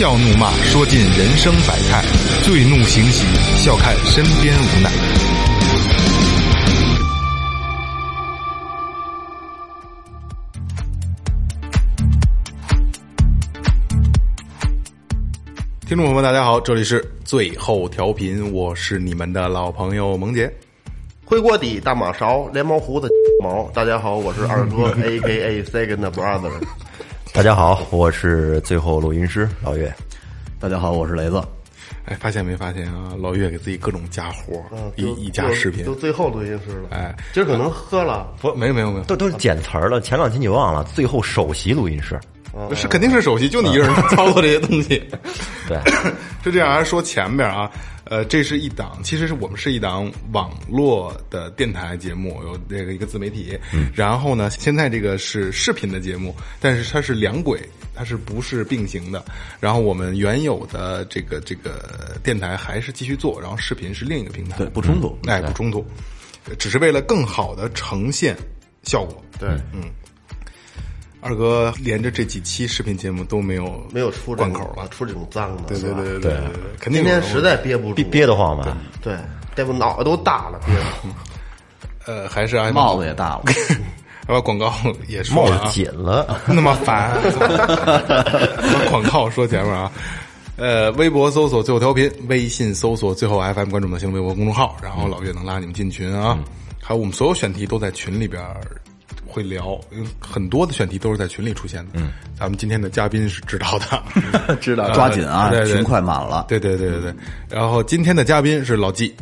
笑怒骂，说尽人生百态；醉怒行喜，笑看身边无奈。听众朋友们，大家好，这里是最后调频，我是你们的老朋友萌姐。灰锅底、大马勺、连毛胡子、毛。大家好，我是二哥，A K A Second Brother。大家好，我是最后录音师老岳。大家好，我是雷子。哎，发现没发现啊？老岳给自己各种加活儿，一加视频都，最后录音师了。哎，今儿可能喝了，不，没有没有没有，都都是捡词儿了，前两期你忘了，最后首席录音师。是肯定是首席，就你一个人操作这些东西。对，是这样，还是说前边啊？呃，这是一档，其实是我们是一档网络的电台节目，有这个一个自媒体。然后呢，现在这个是视频的节目，但是它是两轨，它是不是并行的？然后我们原有的这个这个电台还是继续做，然后视频是另一个平台，对不冲突哎，不冲突，只是为了更好的呈现效果。对，嗯。二哥连着这几期视频节目都没有没有出这种贯口了，出这种脏的，对对对对对对，肯定今天实在憋不住，憋憋得慌吧？对，这不脑袋都大了。呃，还是按帽子也大了，要把广告也说帽子紧了。那么烦，把广告说前面啊。呃，微博搜索最后调频，微信搜索最后 FM，关注我们的新浪微博公众号，然后老岳能拉你们进群啊。还有我们所有选题都在群里边会聊，因为很多的选题都是在群里出现的。嗯，咱们今天的嘉宾是知道的，知道抓紧啊对对群快满了。对对对对对。然后今天的嘉宾是老纪，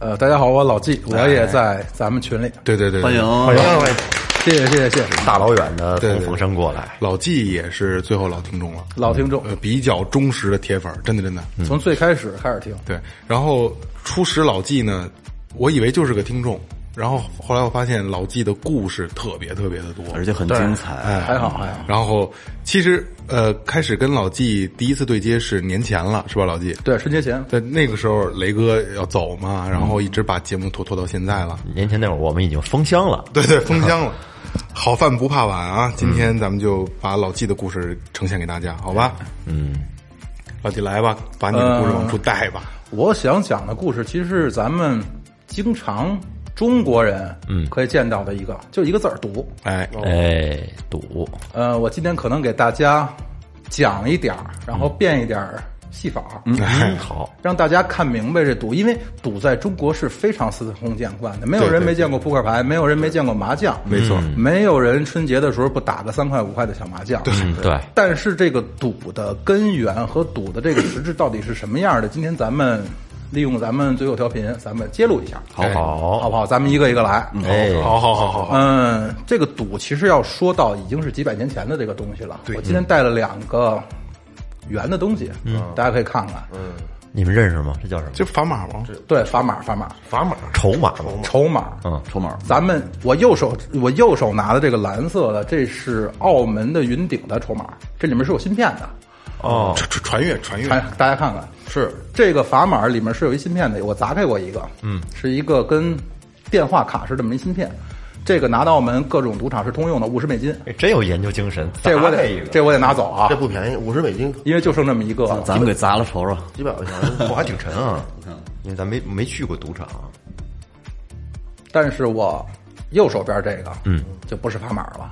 呃，大家好，我老纪，我也在咱们群里，对对对，欢迎欢迎欢迎，谢谢谢谢谢谢。大老远的从凤山过来，老纪也是最后老听众了，老听众，呃，比较忠实的铁粉儿，真的真的。从最开始开始听，对，然后初始老纪呢，我以为就是个听众，然后后来我发现老纪的故事特别特别的多，而且很精彩。哎，还好还好，然后其实呃，开始跟老纪第一次对接是年前了，是吧，老纪？对，春节前，在那个时候，雷哥要走嘛，然后一直把节目拖拖到现在了。年前那会儿我们已经封箱了。对对，封箱了。好饭不怕晚啊！今天咱们就把老纪的故事呈现给大家，好吧？嗯，老纪来吧，把你的故事往出带吧。我想讲的故事其实是咱们经常中国人嗯。可以见到的一个，就一个字儿赌。哎，哎，赌，呃，我今天可能给大家讲一点儿，然后变一点儿戏法，嗯，哎。好，让大家看明白这赌，因为赌在中国是非常司空见惯的，没有对对人没见过扑克牌，没有人没见过麻将，没错，没有人春节的时候不打个三块五块的小麻将，嗯，对，但是这个赌的根源和赌的这个实质到底是什么样的？今天咱们利用咱们最后调频，咱们揭露一下，好好好，不好？咱们一个一个来。哎，好好好好好，嗯，这个赌其实要说到已经是几百年前的这个东西了。对我今天带了两个圆的东西，嗯，大家可以看看。嗯，你们认识吗？这叫什么？就砝码吗？对，砝码，砝码，砝码，筹码吗？筹码。嗯，筹码咱们我右手我右手拿的这个蓝色的，这是澳门的云顶的筹码，这里面是有芯片的。哦，传传传阅传阅，看大家看看，是。这个砝码里面是有一芯片的，我砸开过一个，嗯，是一个跟电话卡似的这么一芯片，这个拿到我们各种赌场是通用的，五十美金，哎真有研究精神。这我得这我得拿走啊。这，不便宜，五十美金，因为就剩这么一个，咱们给砸了瞅瞅。几百块钱。我还挺沉啊。因为咱没没去过赌场，但是我右手边这个，嗯，就不是砝码了。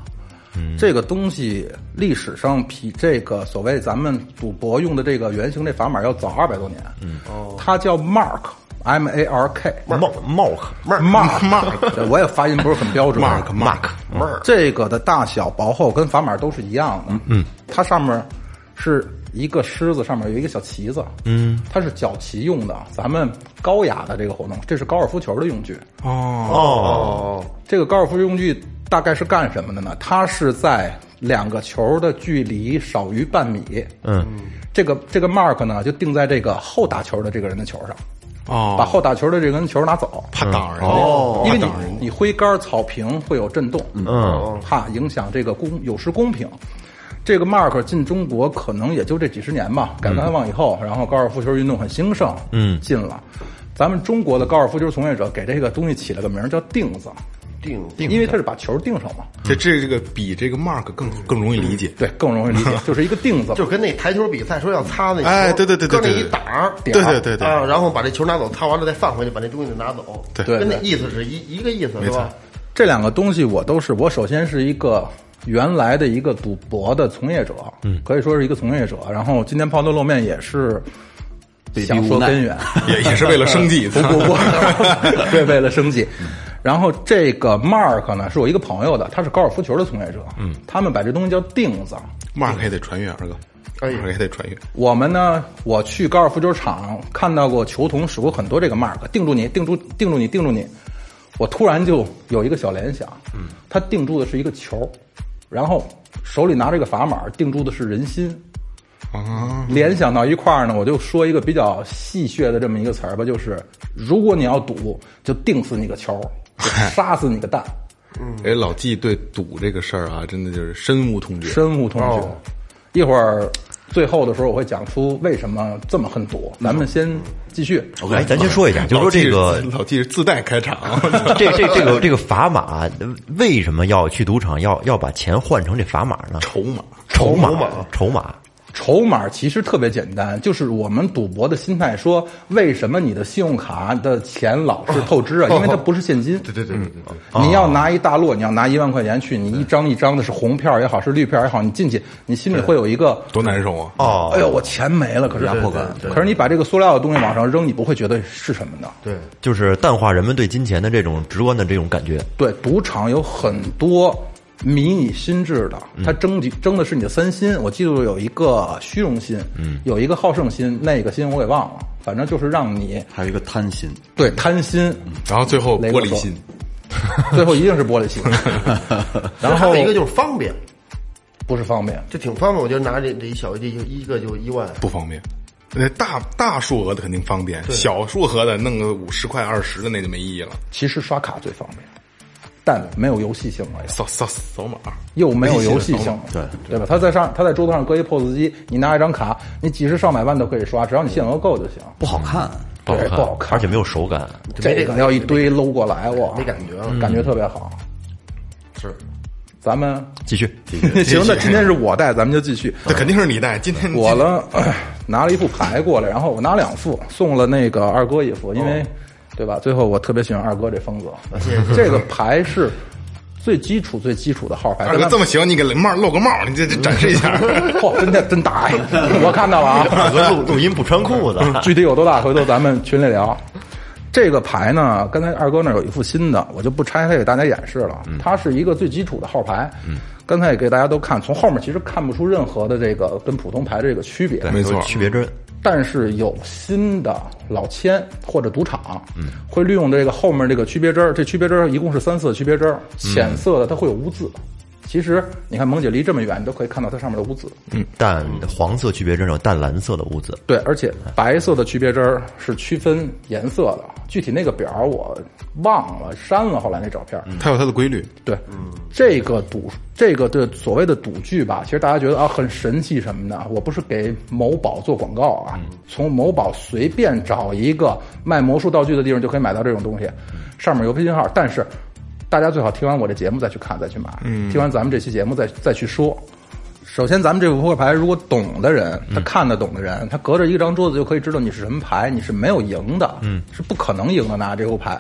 嗯，这个东西历史上比这个所谓咱们赌博用的这个原型这砝码要早二百多年。嗯，哦，它叫 Mark，M A R K。帽帽克 Mark Mark，这我也发音不是很标准。Mark Mark Mark，这个的大小、薄厚跟砝码都是一样的。嗯，它上面是一个狮子，上面有一个小旗子。嗯，它是角旗用的。咱们高雅的这个活动，这是高尔夫球的用具。哦，哦，这个高尔夫用具大概是干什么的呢？它是在两个球的距离少于半米，嗯，这个这个 mark 呢就定在这个后打球的这个人的球上，哦，把后打球的这根球拿走，怕挡人。家，因为你。你挥杆草坪会有震动，嗯，怕影响这个公有失公平。这个 mark 进中国可能也就这几十年吧，改革开放以后，然后高尔夫球运动很兴盛，嗯。进了。咱们中国的高尔夫球从业者给这个东西起了个名叫钉子，定定因为它是把球定上嘛，这这这个比这个 mark 更更容易理解。对，更容易理解，就是一个钉子。就跟那台球比赛说要擦那球，哎对对对对搁那一档儿，对对对对啊，然后把这球拿走，擦完了再放回去，把那东西拿走，对跟那意思是一一个意思，是吧？这两个东西我都是，我首先是一个原来的一个赌博的从业者，嗯，可以说是一个从业者。然后今天抛头露面也是想说根源，也也是为了生计，不 不不，对，为了生计。然后这个 Mark 呢，是我一个朋友的，他是高尔夫球的从业者，嗯，他们把这东西叫钉子。mark 也得穿越，二哥哎，mark 也得穿越。我们呢，我去高尔夫球场看到过球童使过很多这个 mark，定住你，定住，定住你，定住你。我突然就有一个小联想，嗯，他定住的是一个球，然后手里拿着一个砝码，定住的是人心。啊，联想到一块儿呢，我就说一个比较戏谑的这么一个词儿吧，就是如果你要赌，就定死你个球，就 杀死你个蛋，哎，老纪对赌这个事儿啊，真的就是深恶痛绝。深恶痛绝。一会儿最后的时候，我会讲出为什么这么恨赌。咱们先继续。哎，咱先说一下，就说这个老纪是自带开场，这这这个这个砝码，为什么要去赌场要要把钱换成这砝码呢？筹码。筹码筹码，筹码，其实特别简单，就是我们赌博的心态说，为什么你的信用卡的钱老是透支啊？因为它不是现金。对对对对对，你要拿一大摞，你要拿一万块钱去，你一张一张的是红票也好，是绿票也好，你进去，你心里会有一个多难受啊！哦哎呦，我钱没了，可是压迫感。可是你把这个塑料的东西往上扔，你不会觉得是什么的。对，就是淡化人们对金钱的这种直观的这种感觉。对，赌场有很多迷你心智的，它争取争的是你的三心。我记住有一个虚荣心，嗯，有一个好胜心，那个心我给忘了，反正就是让你还有一个贪心，对贪心，然后最后玻璃心，最后一定是玻璃心。然后还有一个就是方便，不是方便，这挺方便，我就拿这这一小一个就一万，不方便。那大大数额的肯定方便，小数额的弄个五十块、二十的那就没意义了。其实刷卡最方便，但没有游戏性了又。扫扫扫码，又没有游戏性，对对吧？他在上，他在桌子上搁一 POS 机，你拿一张卡，你几十上百万都可以刷，只要你限额够就行。不好看。对，不好看，而且没有手感。这个要一堆搂过来，哇，没感觉了感觉特别好。是咱们继续，行，那今天是我带，咱们就继续。这肯定是你带。今天我呢，哎拿了一副牌过来，然后我拿两副，送了那个二哥一副，因为，对吧？最后我特别喜欢二哥这风格。这个牌是最基础、最基础的号牌。二哥这么行，你给帽露个帽，你这这展示一下。嚯，真的真大呀！我看到了啊。录录音不穿裤子，具体有多大，回头咱们群里聊。这个牌呢，刚才二哥那儿有一副新的，我就不拆开给大家演示了。它是一个最基础的号牌。刚才也给大家都看，从后面其实看不出任何的这个跟普通牌的这个区别。没错区别针。但是有新的老千或者赌场，会利用这个后面这个区别针儿，这区别针儿一共是三色区别针儿，浅色的它会有污渍。其实你看萌姐离这么远，你都可以看到它上面的污渍。嗯淡黄色区别针有淡蓝色的污渍。对，而且白色的区别针儿是区分颜色的，具体那个表儿我忘了删了，后来那照片儿。它有它的规律，对，这个赌这个的所谓的赌具吧，其实大家觉得啊很神奇什么的。我不是给某宝做广告啊，从某宝随便找一个卖魔术道具的地方就可以买到这种东西，上面有微信号，但是大家最好听完我这节目再去看再去买，听完咱们这期节目再再去说。首先，咱们这副扑克牌，如果懂的人，他看得懂的人，他隔着一张桌子就可以知道你是什么牌，你是没有赢的，嗯，是不可能赢的拿这副牌。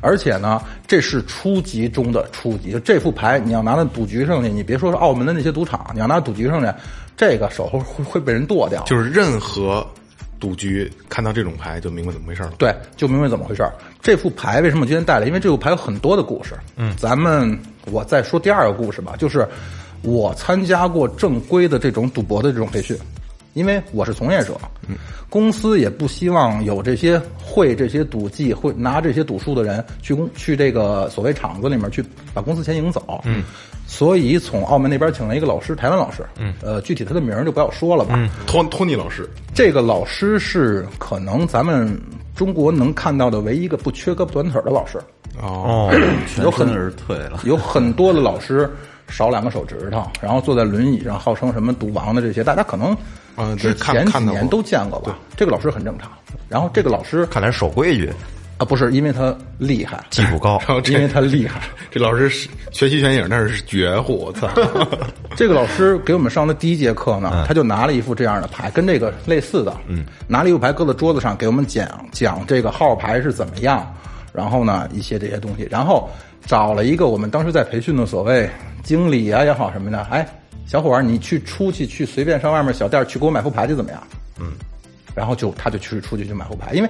而且呢，这是初级中的初级，就这副牌你要拿到赌局上去，你别说是澳门的那些赌场，你要拿赌局上去，这个手会会被人剁掉。就是任何赌局看到这种牌就明白怎么回事了。对，就明白怎么回事儿。这副牌为什么今天带来？因为这副牌有很多的故事。嗯，咱们我再说第二个故事吧，就是我参加过正规的这种赌博的这种培训，因为我是从业者，公司也不希望有这些会这些赌技、会拿这些赌术的人去公去这个所谓厂子里面去把公司钱赢走。嗯，所以从澳门那边请了一个老师，台湾老师。嗯，呃，具体他的名儿就不要说了吧。嗯，托托尼老师，这个老师是可能咱们中国能看到的唯一一个不缺胳膊短腿的老师。哦，有很身而退了。有很多的老师少两个手指头，然后坐在轮椅上，号称什么赌王的这些，大家可能嗯对之前几年都见过吧？这个老师很正常。然后这个老师看来守规矩，啊，不是因为他厉害，技术高因为他厉害。这老师是全息全影，那是绝户，我操！这个老师给我们上的第一节课呢，他就拿了一副这样的牌，跟这个类似的，嗯，拿了一副牌搁在桌子上，给我们讲讲这个号牌是怎么样，然后呢一些这些东西，然后找了一个我们当时在培训的所谓经理啊也好什么的，哎，小伙儿，你去出去去随便上外面小店去给我买副牌去怎么样？嗯，然后就他就去出去去买副牌，因为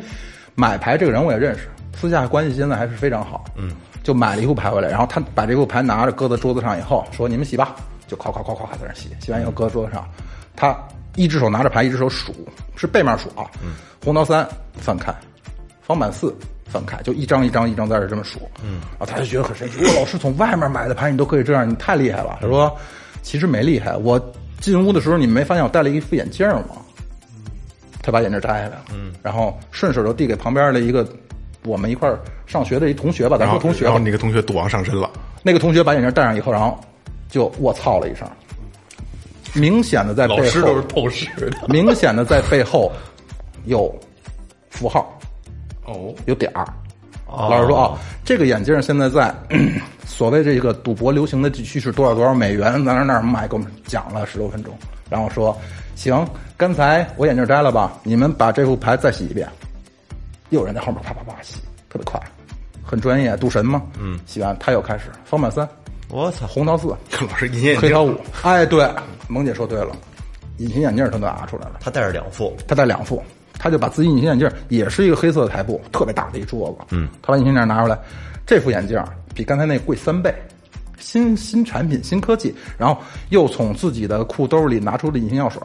买牌这个人我也认识，私下关系现在还是非常好。嗯，就买了一副牌回来，然后他把这副牌拿着搁在桌子上以后，说你们洗吧，就夸夸夸夸在那洗，洗完以后搁桌子上，他一只手拿着牌，一只手数，是背面数啊。嗯，红桃三翻开，方板四翻开，就一张一张一张在这这么数。嗯，然后他就觉得很神奇，我老师从外面买的牌你都可以这样，你太厉害了。他说其实没厉害，我进屋的时候你没发现我戴了一副眼镜吗？他把眼镜摘下来了，嗯，然后顺手就递给旁边的一个我们一块儿上学的一同学吧，咱说同学吧然后，那个同学赌王上身了，那个同学把眼镜戴上以后，然后就卧槽了一声，明显的在背后，老师都是透视的。明显的在背后有符号，哦，有点儿。老师说啊，这个眼镜现在在 所谓这个赌博流行的地区是多少多少美元，在那儿那儿买，给我们讲了十多分钟，然后说行，刚才我眼镜摘了吧，你们把这副牌再洗一遍。又有人在后面啪啪啪洗，特别快，很专业，赌神嘛。嗯，洗完他又开始方板三，我操！红桃四，老师隐形眼镜黑桃五。哎，对，萌姐说对了，隐形眼镜他都拿出来了。他带着两副，他戴两副，他就把自己隐形眼镜也是一个黑色的台布，特别大的一桌子。嗯，他把隐形眼镜拿出来，这副眼镜比刚才那贵三倍，新新产品新科技，然后又从自己的裤兜里拿出了隐形药水，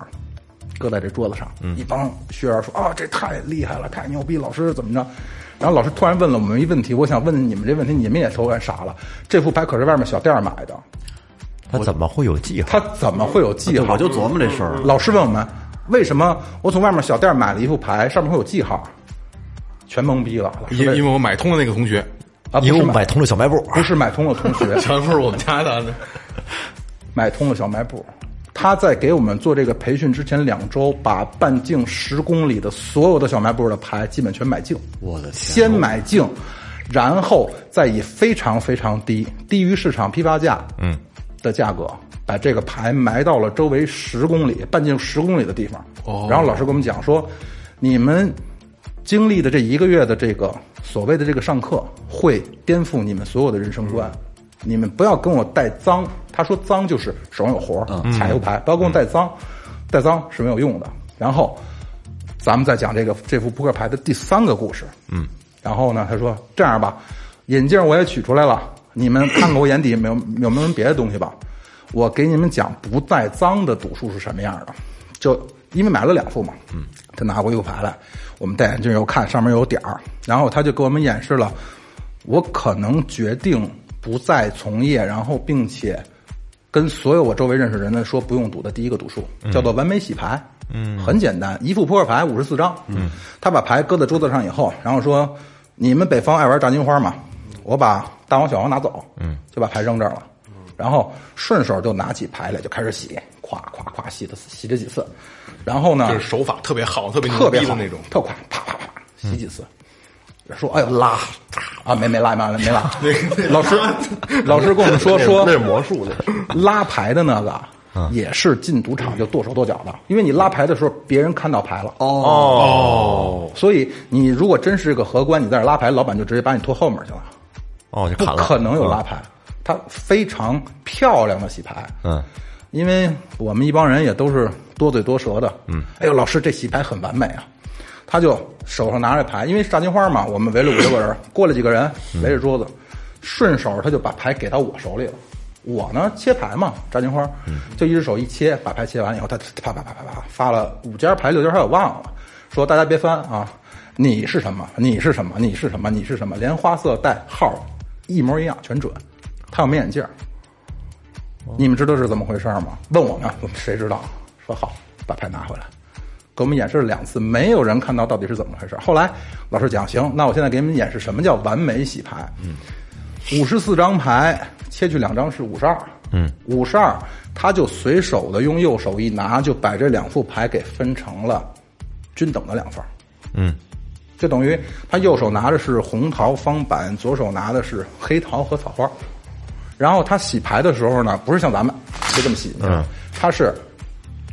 搁在这桌子上。一帮学员说啊，这太厉害了，太牛逼，老师怎么着？然后老师突然问了我们一问题，我想问你们这问题，你们也都然傻了。这副牌可是外面小店买的，他怎么会有记号？他怎么会有记号？我就琢磨这事儿。老师问我们，为什么我从外面小店买了一副牌，上面会有记号？全懵逼了。因因为我买通了那个同学，啊，不因为是买我买通了小卖部，不是买通了同学，全部是我们家的。买通了小卖部。他在给我们做这个培训之前两周，把半径十公里的所有的小卖部的牌基本全买净。我的天！先买净，然后再以非常非常低，低于市场批发价嗯的价格，把这个牌埋到了周围十公里、半径十公里的地方。哦，然后老师跟我们讲说，你们经历的这一个月的这个所谓的这个上课，会颠覆你们所有的人生观。你们不要跟我带脏，他说脏就是手上有活儿，卡油牌，不要跟我带脏，带脏是没有用的。然后咱们再讲这个这副扑克牌的第三个故事。嗯，然后呢，他说这样吧，眼镜我也取出来了，你们看看我眼底有没有有没有别的东西吧。我给你们讲不带脏的赌术是什么样的，就因为买了两副嘛。嗯，他拿过一副牌来，我们戴眼镜又看上面有点儿，然后他就给我们演示了，我可能决定不再从业，然后并且跟所有我周围认识人的说不用赌的第一个赌术，叫做完美洗牌。嗯，很简单，一副扑克牌五十四张。嗯，他把牌搁在桌子上以后，然后说：“你们北方爱玩炸金花吗？我把大王小王拿走。”嗯，就把牌扔这儿了。然后顺手就拿起牌来就开始洗，咵咵咵洗了洗了几次，然后呢，就是手法特别好，特别牛特别好那种。特快，啪啪啪洗几次。说哎呦拉啊没没拉没拉没拉，老师老师跟我们说 说那是魔术，那是拉牌的那个也是进赌场就剁手剁脚的，因为你拉牌的时候别人看到牌了。哦，所以你如果真是个荷官，你在这拉牌，老板就直接把你拖后面去了，哦，就砍了。不可能有拉牌，他非常漂亮的洗牌，嗯，因为我们一帮人也都是多嘴多舌的，嗯，哎呦，老师这洗牌很完美啊，他就手上拿着牌，因为炸金花嘛，我们围了五六个人，过来几个人围着桌子，顺手他就把牌给到我手里了，我呢切牌嘛，炸金花，就一只手一切，把牌切完以后，他啪啪啪啪啪发了五家牌六家牌我忘了，说大家别翻啊，你是什么？你是什么？你是什么？你是什么？连花色带号一模一样，全准。他有眉眼镜儿，你们知道是怎么回事吗？问我们，我们谁知道？说好，把牌拿回来，给我们演示了两次，没有人看到到底是怎么回事。后来老师讲，行，那我现在给你们演示什么叫完美洗牌。嗯，五十四张牌切去两张是五十二。嗯，五十二，他就随手的用右手一拿，就把这两副牌给分成了均等的两份儿。嗯，就等于他右手拿的是红桃方板，左手拿的是黑桃和草花。然后他洗牌的时候呢，不是像咱们就这么洗，嗯，他是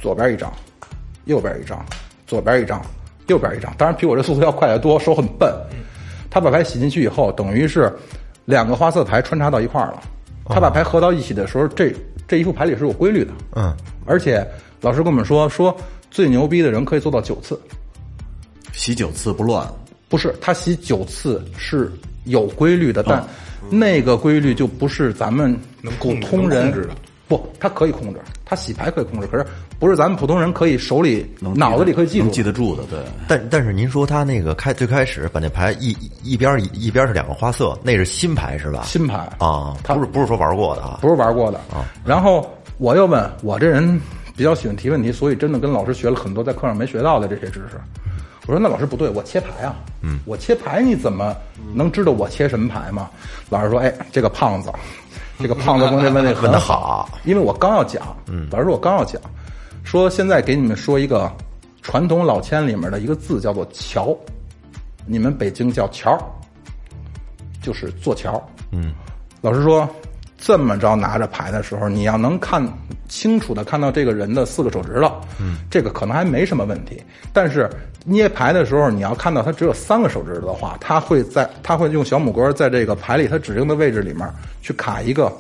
左边一张，右边一张，左边一张，右边一张。当然比我这速度要快得多，手很笨。他把牌洗进去以后，等于是两个花色牌穿插到一块儿了。他把牌合到一起的时候，这这一副牌里是有规律的。嗯，而且老师跟我们说，说最牛逼的人可以做到九次。洗九次不乱，不是，他洗九次是有规律的，但那个规律就不是咱们普能控制通人能控制的不，他可以控制，他洗牌可以控制，可是不是咱们普通人可以手里能脑子里可以记住能记得住的，对。但但是您说他那个开最开始把那牌一一边一一边是两个花色，那是新牌是吧？新牌啊，他不是不是说玩过的啊。不是玩过的啊。然后我又问我这人比较喜欢提问题，所以真的跟老师学了很多在课上没学到的这些知识。我说那老师不对，我切牌啊，嗯，我切牌你怎么能知道我切什么牌吗？老师说，哎，这个胖子，这个胖子刚才问的很 得好好，因为我刚要讲，嗯，老师说我刚要讲，说现在给你们说一个传统老签里面的一个字叫做桥，你们北京叫桥，就是做桥，嗯，老师说这么着拿着牌的时候，你要能看清楚的看到这个人的四个手指头，嗯，这个可能还没什么问题。但是捏牌的时候，你要看到他只有三个手指头的话，他会在他会用小拇哥在这个牌里他指定的位置里面去卡一个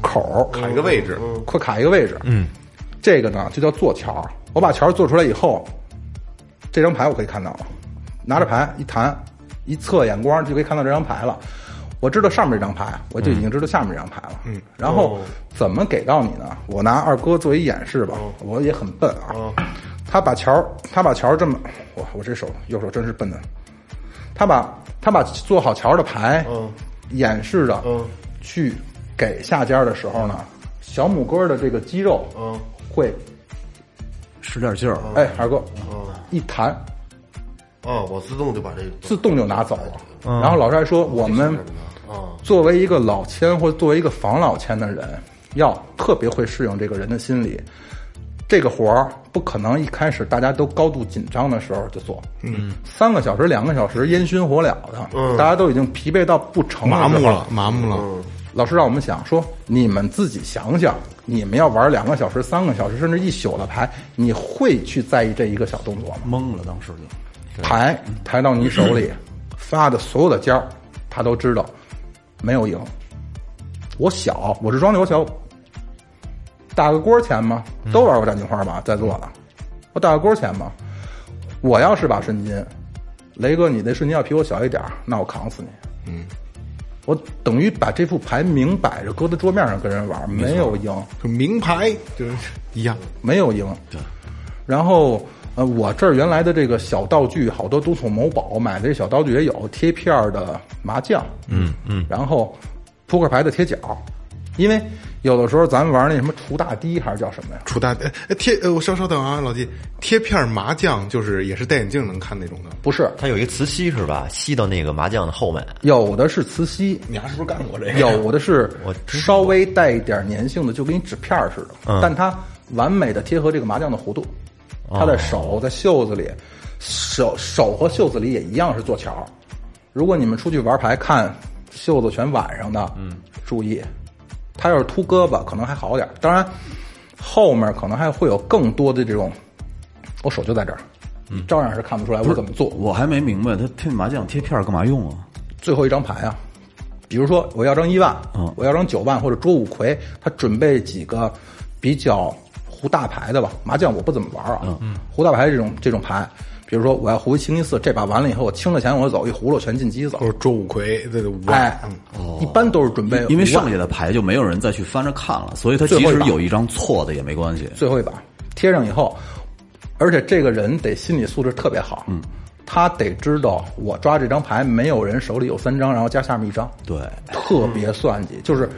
口儿，卡一个位置，会卡一个位置。嗯，这个呢就叫做桥。我把桥做出来以后，这张牌我可以看到了，拿着牌一弹，一侧眼光就可以看到这张牌了。我知道上面这张牌，我就已经知道下面这张牌了。嗯，然后怎么给到你呢？我拿二哥作为演示吧，我也很笨啊。他把桥，他把桥这么，我我这手右手真是笨的。他把他把做好桥的牌，演示着，去给下家的时候呢，小拇哥的这个肌肉，会，使点劲儿，哎，二哥，一弹，啊，我自动就把这个自动就拿走了。然后老师还说，我们啊，作为一个老签或者作为一个防老签的人，要特别会适应这个人的心理。这个活儿不可能一开始大家都高度紧张的时候就做，嗯，三个小时、两个小时烟熏火燎的，嗯，大家都已经疲惫到不成的时候麻木了，麻木了。老师让我们想说，你们自己想想，你们要玩两个小时、三个小时，甚至一宿的牌，你会去在意这一个小动作吗？懵了，当时就。牌抬到你手里，发的所有的尖儿，他都知道，没有赢。我小，我是庄家，我小，打个锅钱吗？都玩过战金花吧，在座的，我打个锅钱吗？我要是把瞬金，雷哥，你那瞬间要比我小一点那我扛死你。嗯，我等于把这副牌明摆着搁在桌面上跟人玩，没有赢。就名牌就是一样，没有赢。对，然后呃，我这儿原来的这个小道具好多都从某宝买的，这小道具也有贴片儿的麻将，嗯嗯，然后扑克牌的贴角，因为有的时候咱们玩那什么除大堤还是叫什么呀？除大呃呃贴呃，我稍稍等啊，老季，贴片麻将就是也是戴眼镜能看那种的。不是，它有一个磁吸是吧？吸到那个麻将的后面。有的是磁吸，你还是不是干过这个？有的是我稍微带一点粘性的，就跟你纸片儿似的，嗯但它完美的贴合这个麻将的弧度。它的手在袖子里，手手和袖子里也一样是做桥。如果你们出去玩牌看袖子全挽上的，嗯，注意，他要是秃胳膊可能还好点儿当然，后面可能还会有更多的这种，我手就在这儿，嗯照样是看不出来我怎么做。我还没明白，他贴麻将贴片儿干嘛用啊？最后一张牌啊，比如说我要张一万，嗯我要张九万或者捉五魁，他准备几个比较胡大牌的吧，麻将我不怎么玩啊，嗯，胡大牌这种这种牌，比如说我要胡清一次，这把完了以后，我清了钱我就走，一葫芦全进机子都是捉五魁，这个五哎哦，，一般都是准备因为剩下的牌就没有人再去翻着看了，所以他即使有一张错的也没关系。最后一把贴上以后，而且这个人得心理素质特别好，嗯，他得知道我抓这张牌，没有人手里有三张，然后加下面一张，对，特别算计。就是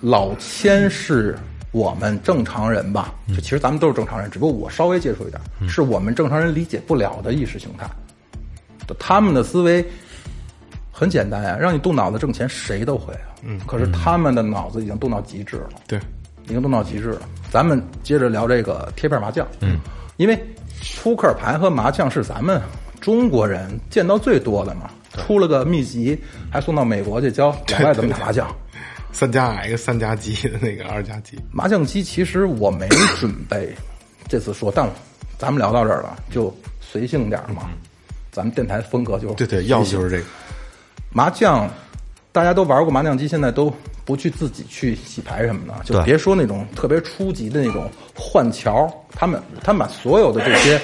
老千是我们正常人吧，就其实咱们都是正常人，只不过我稍微接触一点，是我们正常人理解不了的意识形态。他们的思维很简单呀，让你动脑子挣钱，谁都会啊。嗯，可是他们的脑子已经动到极致了。对，已经动到极致了。咱们接着聊这个贴片麻将，嗯，因为扑克牌和麻将是咱们中国人见到最多的嘛，出了个秘籍，还送到美国去教老外怎么打麻将。三加 X 三加几的那个二加几，麻将机其实我没准备 这次说，但咱们聊到这儿了，就随性点儿嘛。咱们电台风格就对对，要的就是这个。麻将，大家都玩过麻将机，现在都不去自己去洗牌什么的，就别说那种特别初级的那种换桥，他们他们把所有的这些，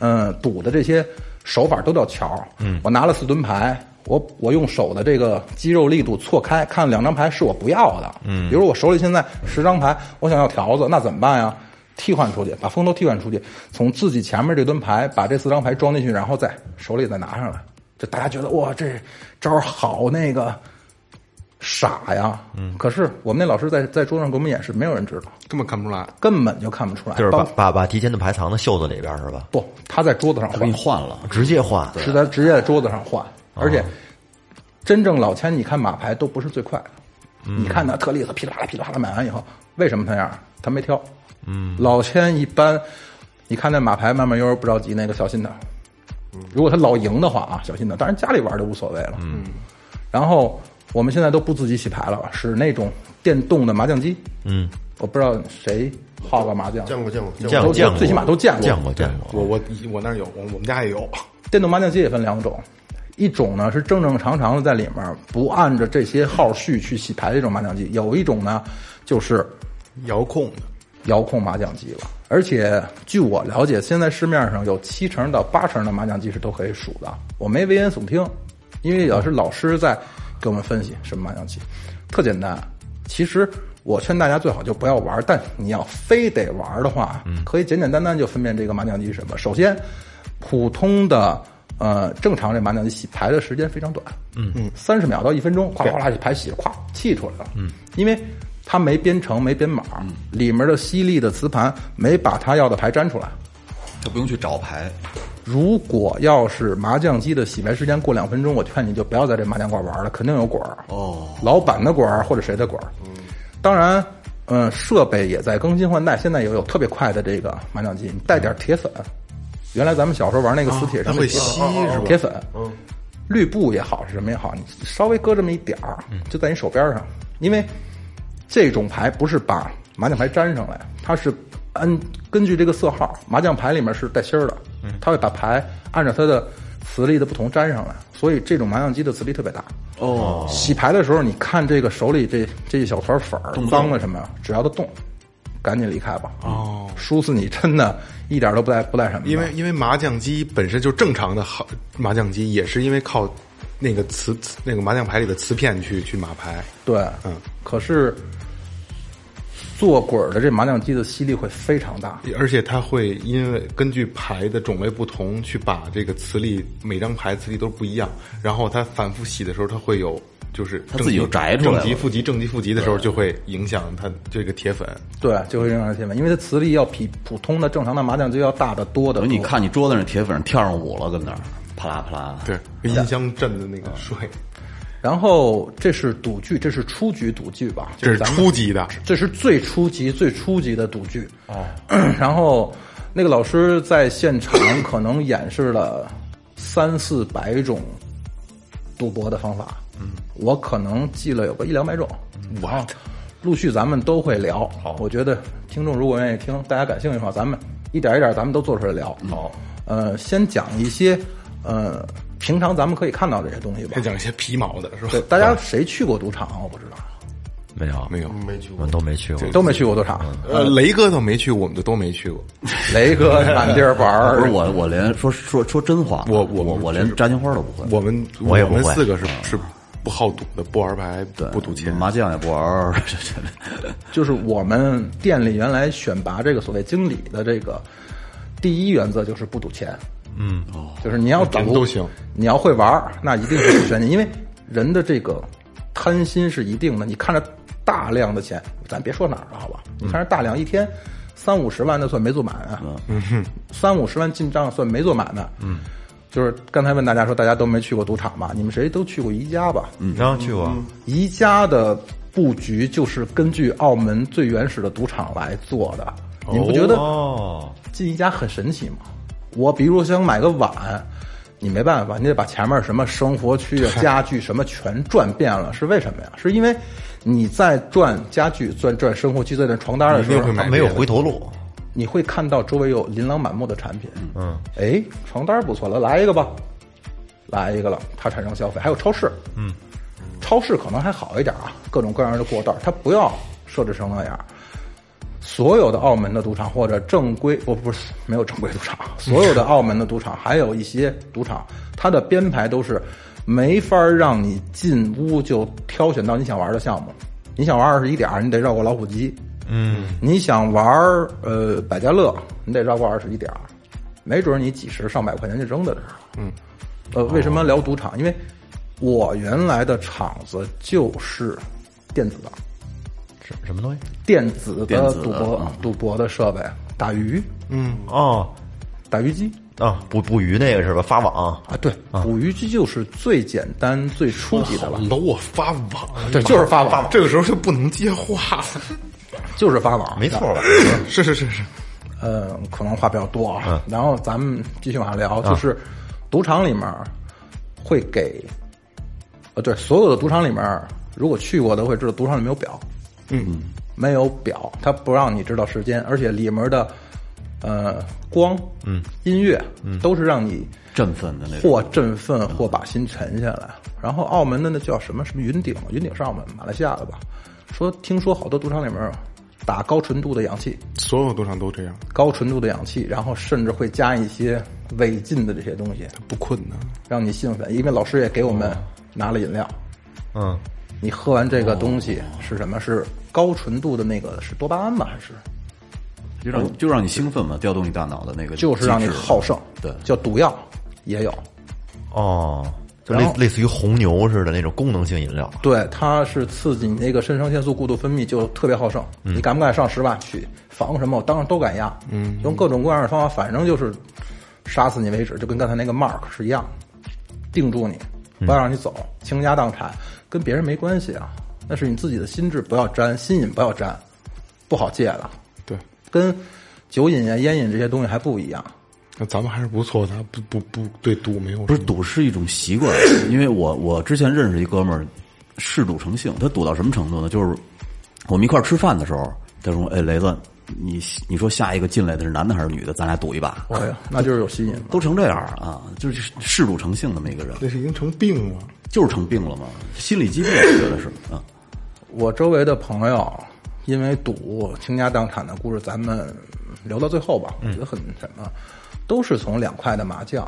嗯，赌的这些手法都叫桥。嗯，我拿了四吨牌。我我用手的这个肌肉力度错开，看两张牌是我不要的。嗯，比如我手里现在十张牌，我想要条子，那怎么办呀？替换出去，把风头替换出去，从自己前面这吨牌把这四张牌装进去，然后再手里再拿上来。就大家觉得哇，这招好那个傻呀。嗯，可是我们那老师在在桌上给我们演示，没有人知道，根本看不出来。根本就看不出来。就是把把把提前的牌藏在袖子里边是吧？不，他在桌子上他给你换，换了，直接换，是在直接在桌子上换，而且真正老千，你看马牌都不是最快的。你看他特利索噼里啪啦噼里啪啦买完以后，为什么他那样？他没挑。嗯，老千一般，你看那马牌慢慢悠悠不着急，那个小心点儿。如果他老赢的话啊，小心点。当然家里玩就无所谓了。嗯，然后我们现在都不自己洗牌了，使那种电动的麻将机。嗯，我不知道谁好过麻将，见过见过见过见过，最起码都见过见过见过。我我我那儿有，我我们家也有。电动麻将机也分两种，一种呢是正正常常的在里面不按着这些号序去洗牌的一种麻将机，有一种呢就是遥控的，遥控麻将机了。而且据我了解，现在市面上有七成到八成的麻将机是都可以数的。我没危言耸听，因为也是老师在给我们分析什么麻将机，特简单。其实我劝大家最好就不要玩，但你要非得玩的话，可以简简单单就分辨这个麻将机是什么。首先，普通的呃正常这麻将机洗牌的时间非常短，嗯嗯，三十秒到一分钟，咵咵咵牌洗了，咵气出来了，嗯，因为它没编程没编码，里面的犀利的磁盘没把它要的牌粘出来。就不用去找牌。如果要是麻将机的洗牌时间过两分钟，我劝你就不要在这麻将馆玩了，肯定有管儿。哦，老板的管儿或者谁的管儿。当然，嗯，设备也在更新换代，现在也有特别快的这个麻将机，你带点铁粉。原来咱们小时候玩那个磁铁上它会吸是吧？铁粉，嗯，绿布也好是什么也好，你稍微搁这么一点儿，就在你手边上，因为这种牌不是把麻将牌粘上来，它是按根据这个色号，麻将牌里面是带芯儿的，它会把牌按照它的磁力的不同粘上来，所以这种麻将机的磁力特别大。哦，洗牌的时候，你看这个手里这这一小团粉儿脏了什么，只要它动，赶紧离开吧。哦，输死你真的一点都不带不带什么。因为因为麻将机本身就正常的好麻将机，也是因为靠那个磁磁那个麻将牌里的磁片去去码牌。对，嗯，可是做滚儿的这麻将机的吸力会非常大。而且它会因为根据牌的种类不同，去把这个磁力每张牌磁力都不一样，然后它反复洗的时候，它会有就是他自己就摘出来了正极、负极、正极、负极的时候，就会影响它这个铁粉。对，就会影响铁粉，因为它磁力要比普通的正常的麻将机要大得多的你看你桌子上铁粉跳上舞了，跟那儿啪啦啪啦。对，跟音箱震的那个水，然后这是赌具，这是初级赌具吧？这是初级的。这是最初级、最初级的赌具。哦，然后那个老师在现场可能演示了三四百种赌博的方法。嗯，我可能记了有个一两百种。哇，陆续咱们都会聊。好，我觉得听众如果愿意听，大家感兴趣的话，咱们一点一点咱们都做出来聊。好，呃，先讲一些呃平常咱们可以看到这些东西吧先。讲一些皮毛的是吧？对，大家谁去过赌场啊？我不知道。没有，没有。没去过我们。都没去过。都没去过赌场。呃，雷哥都没去，我们就都没去过。雷哥 满地儿玩儿，不是我，我连说说说真话，我我我我连炸金花都不会，我们我我也不会们四个是是不好赌的，不玩牌，对，不赌钱。麻将也不玩，就是我们店里原来选拔这个所谓经理的这个第一原则就是不赌钱。嗯，哦就是你要赌都行，你要会玩，那一定是不选你，因为人的这个贪心是一定的。你看着大量的钱，咱别说哪儿了，好吧？你看着大量一天三五十万，那算没做满啊。嗯三五十万进账算没做满的。嗯，就是刚才问大家说，大家都没去过赌场吧？你们谁都去过宜家吧？嗯，然后去过，宜家的布局就是根据澳门最原始的赌场来做的。你不觉得哦，进宜家很神奇吗？我比如想买个碗，你没办法，你得把前面什么生活区啊、家具什么全转遍了，是为什么呀？是因为你在转家具、转转生活区、在转床单的时候没有回头路。你会看到周围有琳琅满目的产品。嗯，哎，床单不错了，来一个吧，来一个了，它产生消费。还有超市，嗯，超市可能还好一点啊，各种各样的过道，它不要设置成那样。所有的澳门的赌场或者正规，不不是没有正规赌场，所有的澳门的赌场，还有一些赌场，它的编排都是没法让你进屋就挑选到你想玩的项目。你想玩二十一点，你得绕过老虎机。嗯，你想玩儿呃百家乐，你得绕过二十一点儿，没准儿你几十上百块钱就扔在这儿了。嗯，呃，为什么聊赌场？因为我原来的厂子就是电子的，什什么东西？电子电子的的赌博嗯。赌博的设备，打鱼、嗯哦。打鱼机。啊，捕捕鱼那个是吧？发网。啊，对，捕鱼机就是最简单、最初级的了，搂我发网，对，就是发网，这个时候就不能接话了。就是发网，没错吧？是是是是，呃，可能话比较多啊。然后咱们继续往下聊，就是赌场里面会给，呃，对，所有的赌场里面，如果去过的会知道，赌场里没有表，嗯，没有表，它不让你知道时间，而且里面的呃光，嗯，音乐，嗯，都是让你振奋的那种。或振奋或把心沉下来。然后澳门的那叫什么什么云顶，云顶是澳门马来西亚的吧？说听说好多赌场里面打高纯度的氧气，所有赌场都这样，高纯度的氧气，然后甚至会加一些违禁的这些东西，它不困难。让你兴奋。因为老师也给我们拿了饮料，嗯，你喝完这个东西是什么？是高纯度的那个是多巴胺吧？还是就让你就让你兴奋嘛，调动你大脑的那个，就是让你好胜？对，叫毒药也有。哦，就类类似于红牛似的那种功能性饮料。对，它是刺激你那个肾上腺素过度分泌，就特别好胜。你敢不敢上十万去防什么？我当然都敢压。嗯，用各种各样的方法，反正就是杀死你为止，就跟刚才那个 Mark 是一样，定住你，不要让你走，倾家荡产，跟别人没关系啊，那是你自己的心智，不要沾，心瘾不要沾，不好戒的，对，跟酒瘾啊、烟瘾这些东西还不一样。那咱们还是不错的，不不不对赌没有不是赌是一种习惯，因为我我之前认识一哥们儿，嗜赌成性。他赌到什么程度呢？就是我们一块儿吃饭的时候，他说：“哎，雷子，你你说下一个进来的是男的还是女的？咱俩赌一把。哎呀，那就是有吸引了。都成这样啊，就是嗜赌成性的么一个人，那是已经成病了。就是成病了嘛，心理疾病，我觉得是啊。我周围的朋友因为赌倾家荡产的故事，咱们留到最后吧。我觉得很什么，都是从两块的麻将，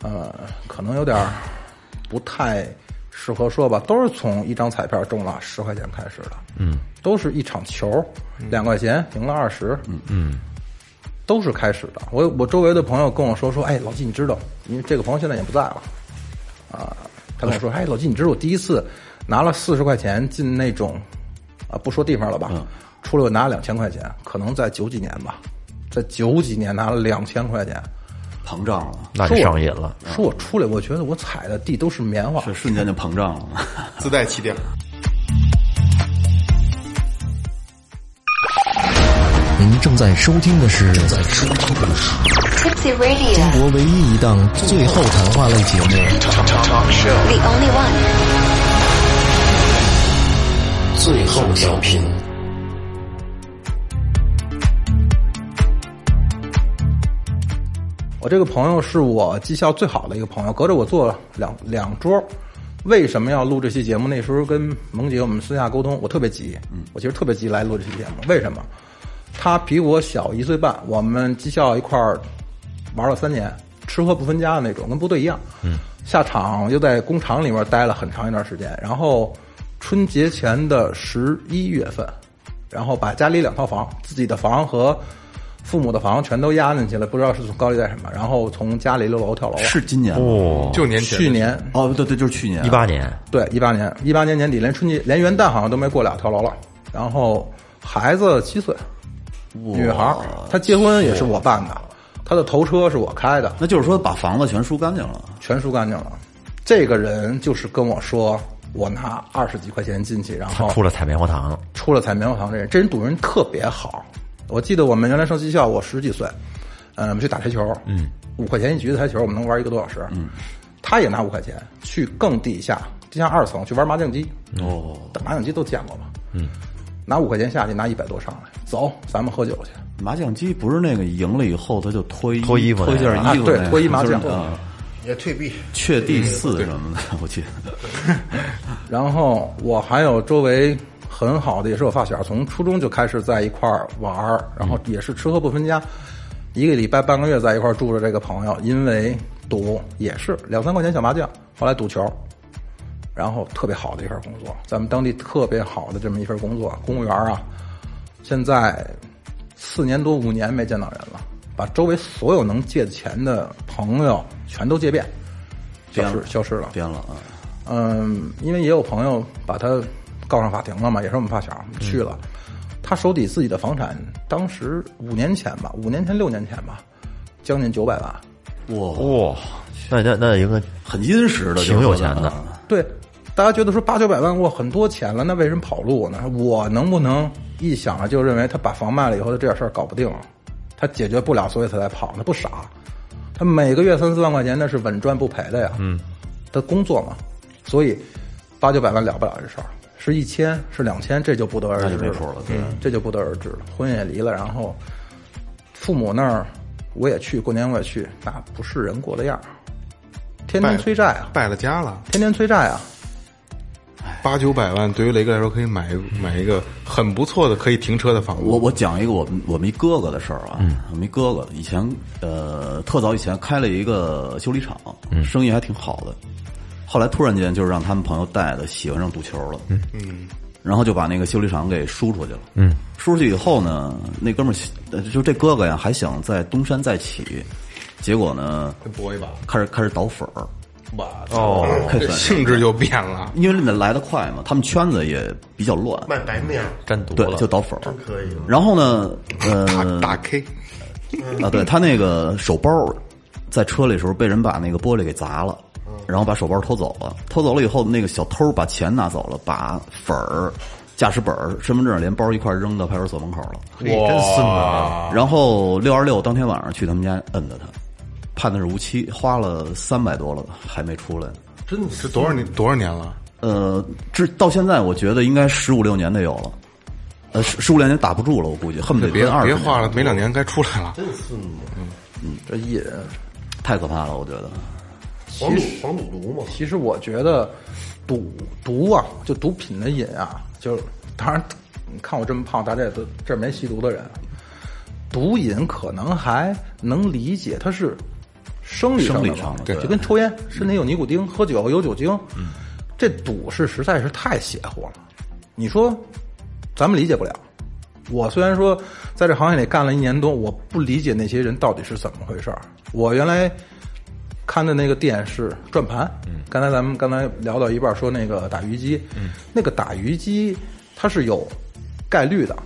呃，可能有点儿不太适合说吧，都是从一张彩票中了十块钱开始的。嗯，都是一场球，两块钱赢了二十。嗯嗯。都是开始的。我我周围的朋友跟我说说，哎，老季，你知道，因为这个朋友现在也不在了，啊，他跟我说，哎，老季，你知道我第一次拿了四十块钱进那种，啊，不说地方了吧，出来我拿了两千块钱，可能在九几年吧，在九几年拿了两千块钱，膨胀了，那就上瘾了。说我出来，我觉得我踩的地都是棉花，这瞬间就膨胀了。自带气垫。您正在收听的是正在收听的是 Tipsy Radio, 中国唯一一档最后谈话类节目 the only one.《最后调频》。我这个朋友是我绩效最好的一个朋友，隔着我坐两两桌。为什么要录这期节目？那时候跟萌姐我们私下沟通，我特别急，嗯，我其实特别急来录这期节目。为什么？他比我小一岁半，我们绩效一块儿玩了三年，吃喝不分家的那种，跟部队一样。嗯，下场又在工厂里面待了很长一段时间，然后春节前的十一月份，然后把家里两套房，自己的房和父母的房全都押进去了，不知道是从高利贷什么，然后从家里六楼跳楼了。是今年？哦，就年前去年哦，对对，就是去年一八年，对，一八年，一八年年底连春节连元旦好像都没过俩跳楼了。然后孩子七岁，女孩儿，她结婚也是我办的，她的头车是我开的，那就是说把房子全输干净了。全输干净了。这个人就是跟我说，我拿二十几块钱进去，然后出了采棉花糖，出了采棉花糖这人，这人赌人特别好。我记得我们原来上技校，我十几岁，嗯，我们去打台球，嗯，五块钱一局的台球，我们能玩一个多小时，嗯，他也拿五块钱去更地下，地下二层去玩麻将机，哦，打麻将机都见过吧，嗯，拿五块钱下去，拿一百多上来，走，咱们喝酒去，麻将机不是那个赢了以后他就脱衣脱衣服脱件衣服啊对脱衣麻将就是啊，也退避，确第四什么的，我记得。然后我还有周围很好的，也是我发小，从初中就开始在一块儿玩儿，然后也是吃喝不分家，一个礼拜半个月在一块儿住着。这个朋友因为赌也是两三块钱小麻将，后来赌球，然后特别好的一份工作，咱们当地特别好的这么一份工作，公务员啊，现在四年多五年没见到人了，把周围所有能借钱的朋友全都借遍，消失消失了。颠了啊！嗯，因为也有朋友把他告上法庭了嘛，也是我们发小去了。他手底自己的房产，当时五年前吧，五年前六年前吧，将近九百万。哇，哇，那那那应该很殷实的，挺有钱的啊对，大家觉得说八九百万哇很多钱了，那为什么跑路呢？我能不能一想啊就认为他把房卖了以后，他这点事儿搞不定了，他解决不了，所以他才跑？他不傻，他每个月三四万块钱那是稳赚不赔的呀。嗯，他工作嘛，所以八九百万了不了这事儿，是一千是两千，这就不得而知那就了对嗯，这就不得而知了。婚也离了，然后父母那儿我也去，过年我也去，那不是人过的样儿，天天催债啊，败了家了，天天催债啊。八九百万对于雷哥来说可以买买一个很不错的可以停车的房子。我我讲一个我们我们一哥哥的事儿啊，我们一哥哥以前呃特早以前开了一个修理厂，生意还挺好的，后来突然间就是让他们朋友带的喜欢上赌球了，嗯。嗯，然后就把那个修理厂给输出去了，嗯，输出去以后呢，那哥们儿呃就这哥哥呀还想在东山再起，结果呢再搏一把，开始开始倒粉儿，哦，这性质就变了。因为那来的快嘛，他们圈子也比较乱，卖白面儿对，真毒了，就倒粉儿，可以了。然后呢，呃，打 K，啊，对他那个手包在车里的时候被人把那个玻璃给砸了，然后把手包偷走了。偷走了以后，那个小偷把钱拿走了，把粉儿、驾驶本儿、身份证连包一块扔到派出所门口了。哇真孙子啊！然后六二六当天晚上去他们家摁的他，判的是无期，花了三百多了还没出来。真的是多少年多少年了？呃，至到现在我觉得应该十五六年得有了。呃，十十五六年打不住了，我估计恨不得别二别画了，没两年该出来了。真是嗯嗯这瘾，太可怕了，我觉得。黄赌黄赌毒嘛，其实我觉得赌毒啊，就毒品的瘾啊，就是当然，你看我这么胖，大家也都这儿没吸毒的人，毒瘾可能还能理解，它是生理上的对就跟抽烟，身体有尼古丁，喝酒有酒精，嗯，这赌是实在是太邪乎了。你说，咱们理解不了。我虽然说在这行业里干了一年多，我不理解那些人到底是怎么回事儿。我原来看的那个店是转盘，嗯，刚才咱们刚才聊到一半说那个打鱼机，嗯，那个打鱼机它是有概率的，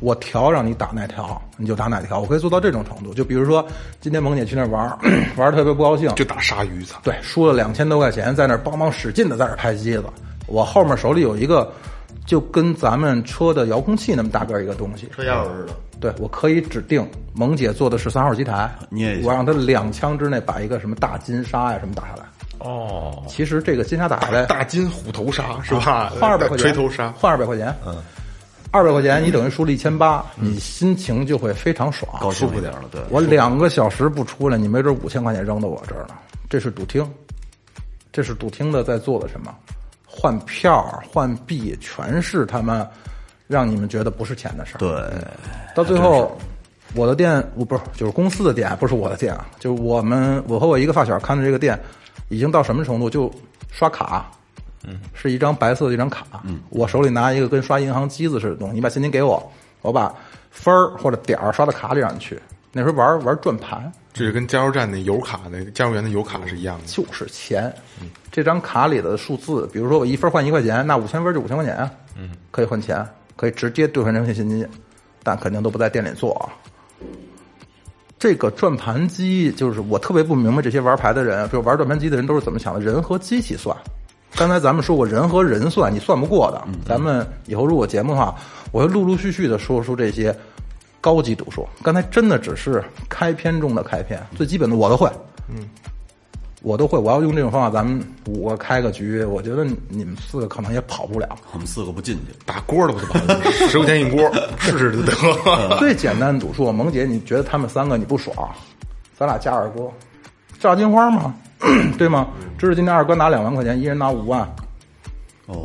我调让你打哪条你就打哪条，我可以做到这种程度。就比如说今天萌姐去那儿玩儿，玩的特别不高兴，就打鲨鱼，操！对，输了两千多块钱，在那儿梆梆使劲的在那儿拍机子。我后面手里有一个，就跟咱们车的遥控器那么大个儿一个东西，车钥匙似的。对我可以指定萌姐坐的是三号机台，捏一下我让她两枪之内把一个什么大金鲨呀什么打下来。哦，其实这个金鲨打下来，大金虎头鲨是吧？换二百块钱，锤头鲨，换二百块钱，嗯，二百块钱你等于输了一千八，你心情就会非常爽，高舒服点了，对。我两个小时不出来，你没准五千块钱扔到我这儿了，这是赌厅，这是赌厅的在做的什么？换票、换币，全是他们让你们觉得不是钱的事儿。对，到最后，我的店我不是就是公司的店，不是我的店啊，就是我们我和我一个发小看的这个店，已经到什么程度？就刷卡，嗯，是一张白色的一张卡，嗯，我手里拿一个跟刷银行机子似的东西，你把现金给我，我把分儿或者点儿刷到卡里让你去。那时候玩玩转盘，这是跟加油站那油卡那加油员的油卡是一样的。就是钱。这张卡里的数字，比如说我一分换一块钱，那五千分就五千块钱啊。嗯，可以换钱，可以直接兑换成现金，但肯定都不在店里做啊。这个转盘机就是我特别不明白这些玩牌的人，比如玩转盘机的人都是怎么想的？人和机器算。刚才咱们说过，人和人算，你算不过的。咱们以后如果节目的话，我会陆陆续续的说出这些高级赌术。刚才真的只是开篇中的开篇，最基本的我都会。嗯，我都会。我要用这种方法，咱们五个开个局，我觉得你们四个可能也跑不了。我们四个不进去。打锅都不就完了？十块钱一锅，试试就得。最简单的赌术，萌姐，你觉得他们三个你不爽，咱俩加二锅，炸金花嘛，对吗？知道今天二哥拿两万块钱，一人拿五万，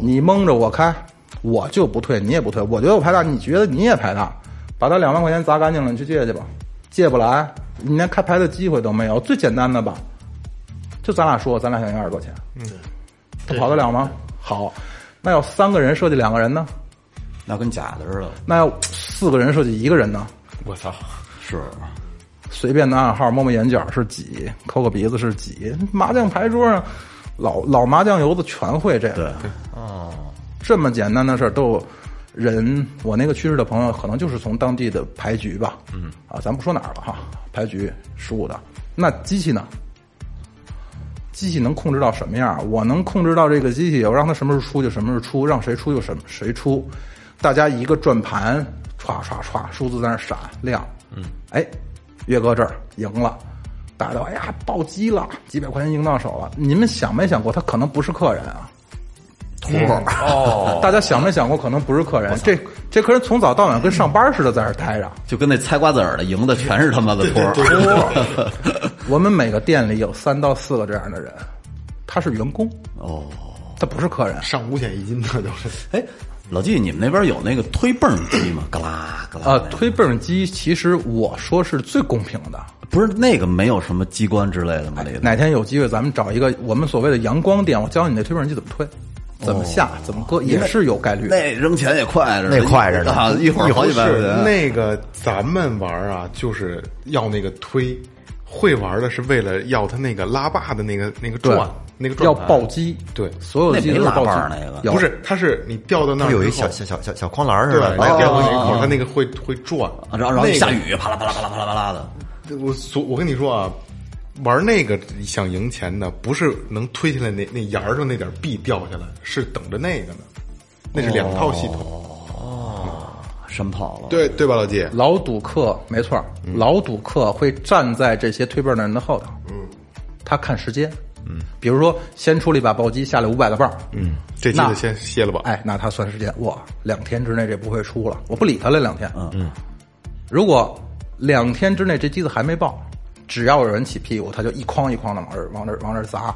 你蒙着我开，我就不退，你也不退。我觉得我牌大，你觉得你也牌大，把他两万块钱砸干净了，你去借去吧，借不来，你连开牌的机会都没有。最简单的吧，就咱俩说，咱俩想要二十多钱，嗯，他跑得了吗？好，那要三个人设计两个人呢？那跟假的似的。那要四个人设计一个人呢？我操！是，随便的暗号，摸摸眼角是几，抠个鼻子是几。麻将牌桌上，老老麻将游子全会这个。对，这么简单的事儿都有人。我那个去世的朋友，可能就是从当地的牌局吧。嗯，啊，咱不说哪儿了哈，牌局失误的。那机器呢？机器能控制到什么样？我能控制到这个机器，我让它什么时候出就什么时候出，让谁出就什么谁出。大家一个转盘，歘歘歘，数字在那闪亮。嗯，哎，岳哥这儿赢了，大家都哎呀暴击了，几百块钱赢到手了。你们想没想过，他可能不是客人啊？托儿哦，大家想没想过，可能不是客人？这这客人从早到晚跟上班似的在这儿待着。就跟那猜瓜子儿的赢的全是他妈的托儿。我们每个店里有三到四个这样的人，他是员工，哦，他不是客人。上五险一金的都是。哎，老季，你们那边有那个推泵机吗？嘎啦嘎啦。呃，推泵机其实我说是最公平的。不是那个没有什么机关之类的吗？那个哪天有机会，咱们找一个我们所谓的阳光店，我教你那推泵机怎么推，怎么下，怎么搁，也是有概率。那扔钱也快着呢，那快着呢啊一会儿好几百块是钱。那个咱们玩啊，就是要那个推，会玩的是为了要他那个拉把的那个那个转，那个转要暴击，对所有的机都是暴击。那个。不是，它是你掉到那儿有一小小小小小框栏似对，然后掉到那一哦口，它那个会会转，啊然后然后下雨，啪啦啪啦啪啦啪啦啪啦的。我所我跟你说啊，玩那个想赢钱的，不是能推下来那那沿儿上那点币掉下来，是等着那个呢，那是两套系统，山跑了，对对吧，老季？老赌客没错。儿，老赌客会站在这些推背的人的后头，嗯，他看时间，嗯，比如说先出了一把暴击，下来五百个棒，嗯，那这机子先歇了吧。哎，那他算时间，哇，两天之内这不会出了，我不理他了两天，嗯。嗯，如果两天之内这机子还没爆，只要有人起屁股，他就一筐一筐的往这往这往这砸，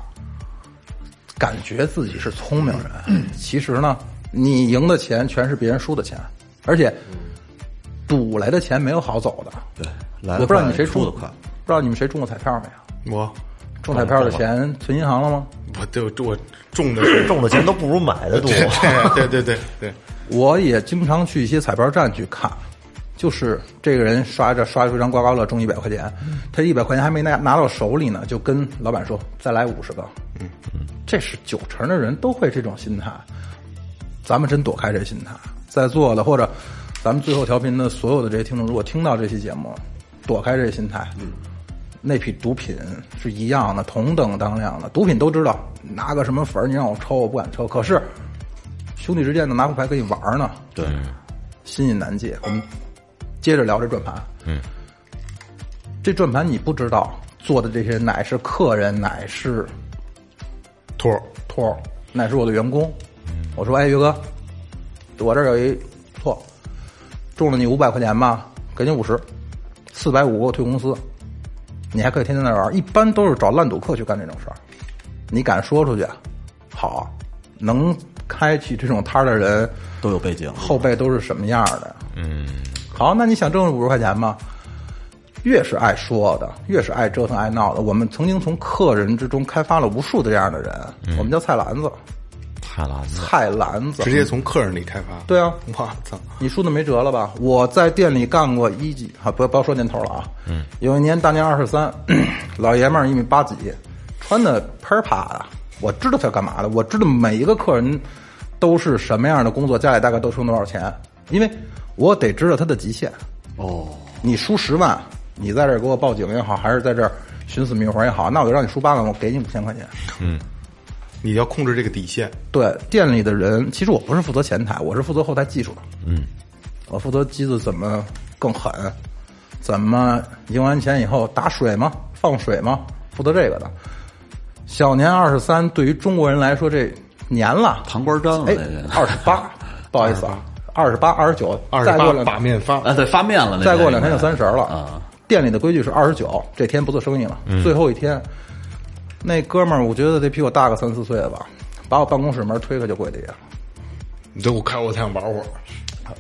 感觉自己是聪明人，其实呢，你赢的钱全是别人输的钱，而且赌来的钱没有好走的。对，来我不知道你谁中出的快，不知道你们谁中过彩票没有？我中彩票的钱存银行了吗？我就我中的是 中的钱都不如买的多。对对对对对，我也经常去一些彩票站去看，就是这个人刷着刷出一张刮刮乐中一百块钱，他一百块钱还没拿拿到手里呢，就跟老板说再来五十个。嗯嗯，这是九成的人都会这种心态，咱们真躲开这心态，在座的或者咱们最后调频的所有的这些听众，如果听到这期节目，躲开这心态，嗯那批毒品是一样的，同等当量的。毒品都知道，拿个什么粉儿，你让我抽，我不敢抽。可是兄弟之间的拿副牌跟你玩儿呢，对，心意难戒。我们接着聊这转盘，嗯，这转盘你不知道做的这些乃是客人，乃是托儿托儿，乃是我的员工。我说，哎，岳哥，我这儿有一错，中了你五百块钱吧，给你五十，四百五给我退公司，你还可以天天在那玩。一般都是找烂赌客去干这种事儿，你敢说出去，好，能开起这种摊儿的人都有背景，后背都是什么样的？嗯，好，那你想挣五十块钱吗？越是爱说的，越是爱折腾、爱闹的，我们曾经从客人之中开发了无数的这样的人，我们叫菜篮子，太篮子，菜篮子直接从客人里开发。对啊，我操，你输的没辙了吧？我在店里干过一级啊，不要不要说年头了啊。嗯，有一年大年二十三，老爷们儿一米八几，穿的喷儿啪的，我知道他干嘛的，我知道每一个客人都是什么样的工作，家里大概都挣多少钱，因为我得知道他的极限。哦，你输十万，你在这儿给我报警也好，还是在这儿寻死觅活也好，那我就让你输八万，我给你五千块钱。你要控制这个底线，对店里的人，其实我不是负责前台，我是负责后台技术的。嗯，我负责机子怎么更狠，怎么赢完钱以后打水吗？放水吗？负责这个的。小年二十三，对于中国人来说，这年了，糖官粘了哎，二十八，不好意思啊，二十八、二十九，二十八再过两把面发，啊，对，发面了，再过两天就三十了啊。店里的规矩是二十九，这天不做生意了。最后一天，那哥们儿，我觉得得比我大个三四岁吧，把我办公室门推开就跪地下了。你这我开我才想玩会儿。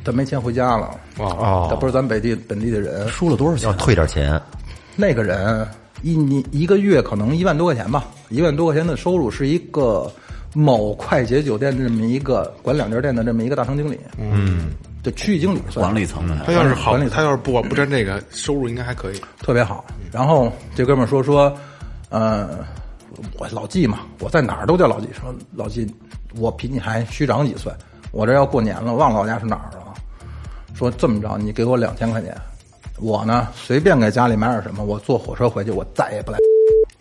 他没钱回家了，哦，他不是咱本地本地的人。输了多少钱要？退点钱，那个人一年一个月可能一万多块钱吧，一万多块钱的收入是一个某快捷酒店这么一个管两家店的这么一个大堂经理，嗯，对，区域经理算管理层的，他要是好管理，他要是不不沾这个，收入应该还可以。特别好。然后这哥们儿说说，呃，我老纪嘛，我在哪儿都叫老纪。说老纪，我比你还虚长几岁，我这要过年了，忘了老家是哪儿了。说这么着，你给我两千块钱，我呢随便给家里买点什么，我坐火车回去，我再也不来。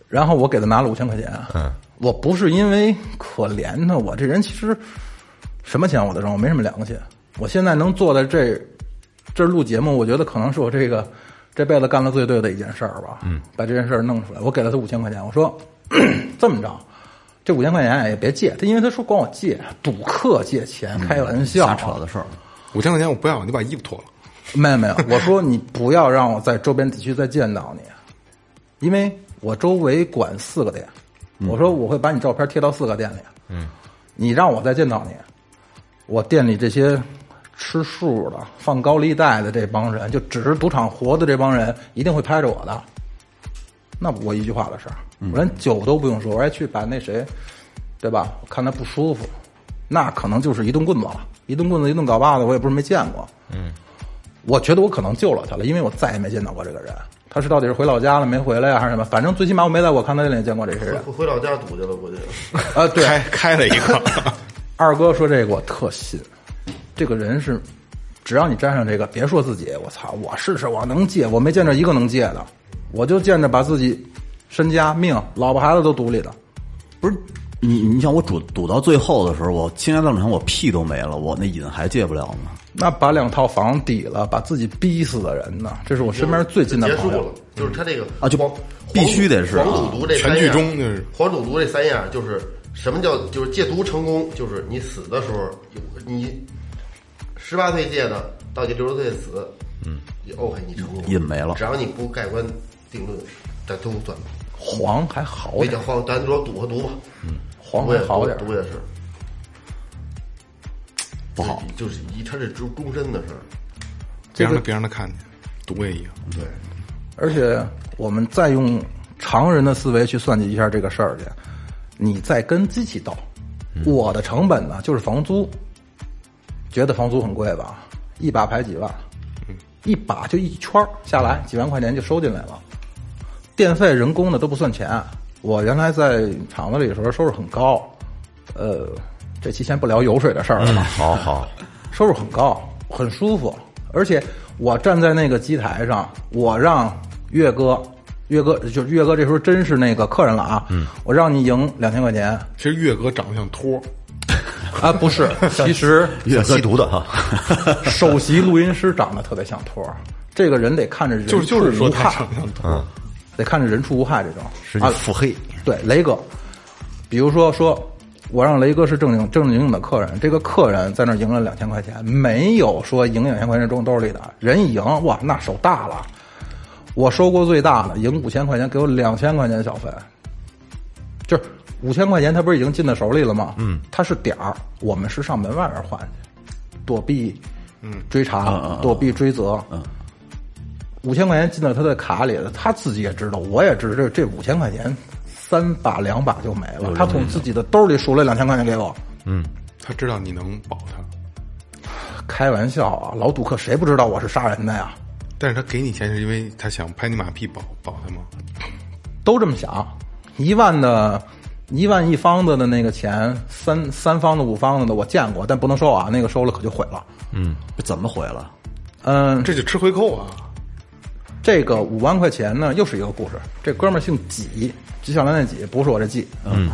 然后我给他拿了五千块钱。嗯，我不是因为可怜他，我这人其实什么钱我都挣，我没什么良心。我现在能坐在这这儿录节目，我觉得可能是我这个这辈子干的最对的一件事儿吧。嗯，把这件事儿弄出来，我给了他五千块钱，我说 这么着，这五千块钱也别借他，因为他说管我借，赌客借钱，开玩笑，瞎扯的事儿。五千块钱我不要，你把衣服脱了。没有没有，我说你不要让我在周边地区再见到你，因为我周围管四个店，我说我会把你照片贴到四个店里，嗯，你让我再见到你，我店里这些吃素的、放高利贷的这帮人，就只是赌场活的这帮人，一定会拍着我的。那不我一句话的事儿，我连酒都不用说，我还去把那谁，对吧？我看他不舒服，那可能就是一顿棍子了，一顿棍子一顿镐把子，我也不是没见过。嗯，我觉得我可能救了他了，因为我再也没见到过这个人。他是到底是回老家了没回来呀、还是什么？反正最起码我没在我看他店里见过这些人。回回老家赌去了，估计。啊，对，开开了一个，二哥说这个我特信，这个人是，只要你沾上这个，别说自己，我操，我试试，我能戒，我没见着一个能戒的，我就见着把自己身家命、老婆孩子都赌里的。不是你，你想我赌赌到最后的时候，我倾家荡产，我屁都没了，我那瘾还戒不了吗？那把两套房抵了，把自己逼死的人呢？这是我身边最近的朋友结束了。，就是他这个啊就包必须得是黄赌毒这三全剧样终就是黄赌毒这三样，就是什么叫就是戒毒成功，就是你死的时候，你十八岁戒的，到你六十岁死，嗯，OK，你成功瘾没了只要你不盖棺定论，这都算黄还好点黄，咱说赌和毒吧，嗯黄还好点。毒也是不好，就是一他这终终身的事儿，别让他别让他看见，毒也一样。对。而且我们再用常人的思维去算计一下这个事儿去，你再跟机器斗，我的成本呢就是房租，觉得房租很贵吧？一把牌几万，一把就一圈儿下来几万块钱就收进来了，电费、人工的都不算钱。我原来在厂子里的时候收入很高，呃，这期先不聊油水的事儿了吧？好好，收入很高，很舒服，而且我站在那个机台上，我让岳哥，岳哥就是岳哥，这时候真是那个客人了啊，嗯，我让你赢两千块钱其实岳哥长得像托，啊，不是，其实越吸毒的哈，首席录音师长得特别像托儿，这个人得看着人就是就是说他长得像托。得看着人畜无害这种。是啊腹黑，对，雷哥，比如说说，我让雷哥是正经正经的客人，这个客人在那儿赢了两千块钱，没有说赢两千块钱装兜里的，人一赢，哇，那手大了。我收过最大的，赢五千块钱，给我两千块钱小费，就是五千块钱他不是已经进到手里了吗？嗯，他是点儿，我们是上门外边换去，躲避，嗯，追查，躲避追责，嗯。五千块钱进到他的卡里了，他自己也知道，我也知道，这这五千块钱三把两把就没了。他从自己的兜里数了两千块钱给我，嗯他知道你能保他，开玩笑啊！老赌客谁不知道我是杀人的呀？但是他给你钱是因为他想拍你马屁保保他吗？都这么想，一万的，一万一方子的那个钱，三三方的、五方子的我见过，但不能收啊，那个收了可就毁了。嗯怎么毁了？嗯，这就吃回扣啊！这个五万块钱呢，又是一个故事。这哥们儿姓纪，纪晓岚那纪，不是我这纪。嗯，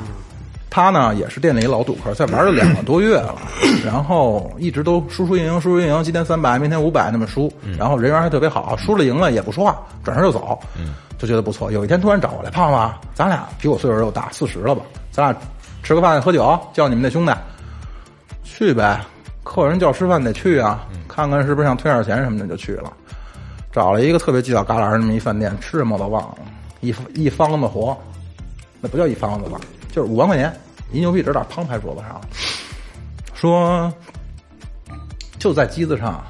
他呢也是店里老赌客，在玩了两个多月了，然后一直都输输赢赢，输输赢赢，今天三百，明天五百那么输，然后人缘还特别好，输了赢了也不说话，转身就走，嗯就觉得不错。有一天突然找过来，胖胖，咱俩比我岁数又大，四十了吧？咱俩吃个饭喝酒，叫你们那兄弟去呗。客人叫吃饭得去啊，看看是不是想退点钱什么的就去了。找了一个特别犄角旮旯那么一饭店，吃什么我都忘了，一一方子活，那不叫一方子吧，就是五万块钱，一牛逼直打砰拍桌子上，说就在机子上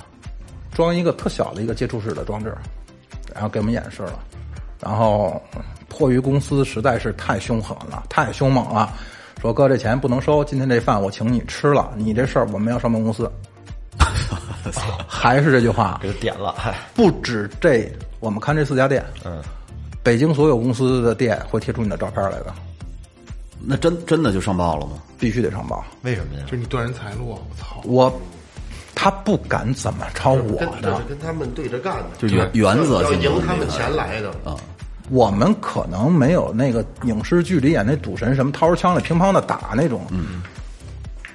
装一个特小的一个接触式的装置，然后给我们演示了，然后迫于公司实在是太凶狠了，太凶猛了，说哥这钱不能收，今天这饭我请你吃了，你这事儿我们要上办公司。还是这句话，给他点了，嗨，不止这，我们看这四家店，嗯，北京所有公司的店会贴出你的照片来的，那真真的就上报了吗？必须得上报。为什么呀就？是你断人财路啊！我操！我他不敢怎么抄我的跟这是，跟他们对着干的，就原原则要性的赢他们钱来的啊。我们可能没有那个影视剧里演那赌神什么掏出枪来乒乓的打那种，嗯，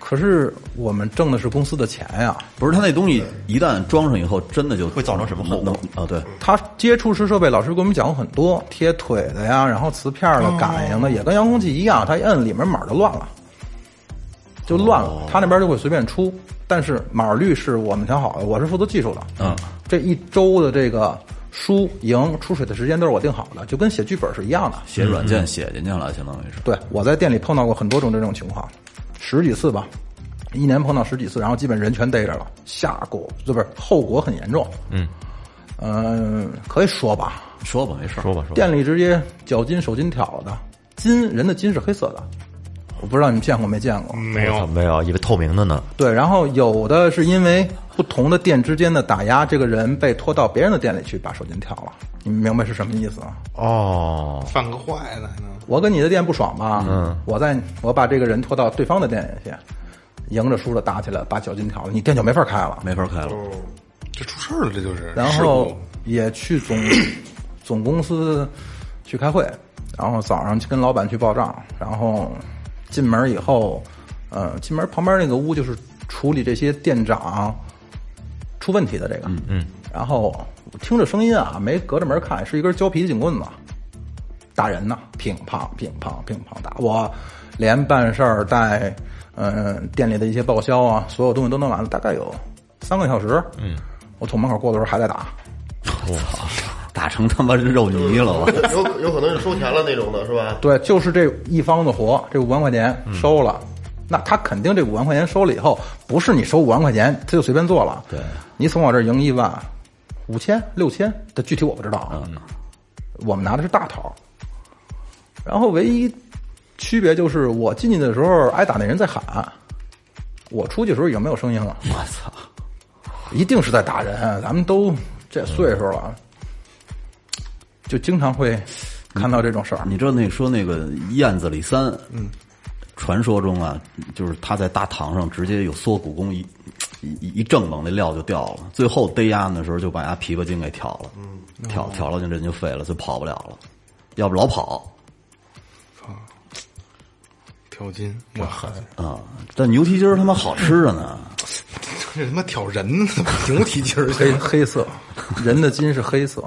可是我们挣的是公司的钱呀。不是他那东西一旦装上以后，真的就会造成什么后果能啊？对，他接触式设备，老师给我们讲过很多，贴腿的呀，然后磁片的、感应的，也跟遥控器一样，他一摁里面码就乱了，就乱了，他那边就会随便出。但是码率是我们调好的，我是负责技术的。嗯，这一周的这个输赢出水的时间都是我定好的，就跟写剧本是一样的。写软件写进去了，相当于是。对，我在店里碰到过很多种这种情况，十几次吧，一年碰到十几次，然后基本人全逮着了，下果这不是后果很严重。嗯，呃、可以说吧，说吧，没事儿。说吧说吧，店里直接脚金手金挑的，金人的金是黑色的，我不知道你们见过没见过。没有，没有，以为透明的呢。对，然后有的是因为不同的店之间的打压，这个人被拖到别人的店里去把手金挑了，你们明白是什么意思吗？哦，犯个坏的还能我跟你的店不爽吧？嗯，我在我把这个人拖到对方的店里去，赢着输着打起来，把脚筋挑了，你店就没法开了。没法开了。这出事儿了，这就是。然后也去总 总公司去开会，然后早上去跟老板去报账，然后进门以后，呃，进门旁边那个屋就是处理这些店长出问题的这个，嗯嗯，然后听着声音啊，没隔着门看，是一根胶皮警棍子。打人呢，乒乓乒乓乒乓打。我，连办事儿带嗯、店里的一些报销啊，所有东西都弄完了，大概有三个小时，嗯，我从门口过的时候还在打，打成他妈肉泥了，我有有可能是收钱了那种的，是吧？对，就是这一方的活，这五万块钱收了，那他肯定这五万块钱收了以后，不是你收五万块钱他就随便做了。对，你从我这儿赢一万、五千、六千，这具体我不知道嗯。我们拿的是大头，然后唯一区别就是我进去的时候挨打那人在喊，我出去的时候已经没有声音了。我操！一定是在打人，咱们都这岁数了，就经常会看到这种事儿。你知道那说那个燕子李三，嗯，传说中啊，就是他在大堂上直接有缩骨功一一一正猛，那料就掉了。最后逮鸭的时候就把鸭琵琶筋给挑了，嗯，挑挑了，就人就废了，就跑不了了。要不老跑挑筋，我狠，啊，但牛蹄筋儿他妈好吃着呢。这他妈挑人呢，牛蹄筋儿黑黑色，人的筋是黑色，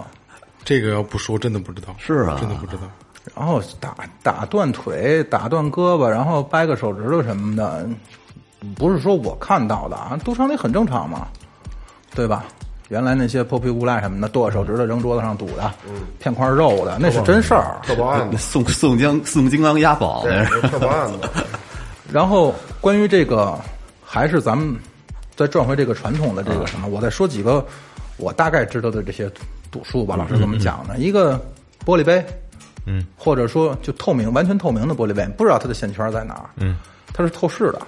这个要不说真的不知道，是啊。真的不知道。然后打打断腿、打断胳膊，然后掰个手指头什么的，不是说我看到的啊，赌场里很正常嘛，对吧？原来那些泼皮无赖什么的，剁手指头扔桌子上堵的，骗块肉的，那是真事儿。特保案子，宋宋江宋金刚押宝对那是，，特保案子，然后关于这个，还是咱们再转回这个传统的这个什么，我再说几个我大概知道的这些赌术吧。老师怎么讲呢？一个玻璃杯，嗯，或者说就透明、完全透明的玻璃杯，不知道它的线圈在哪儿，嗯，它是透视的。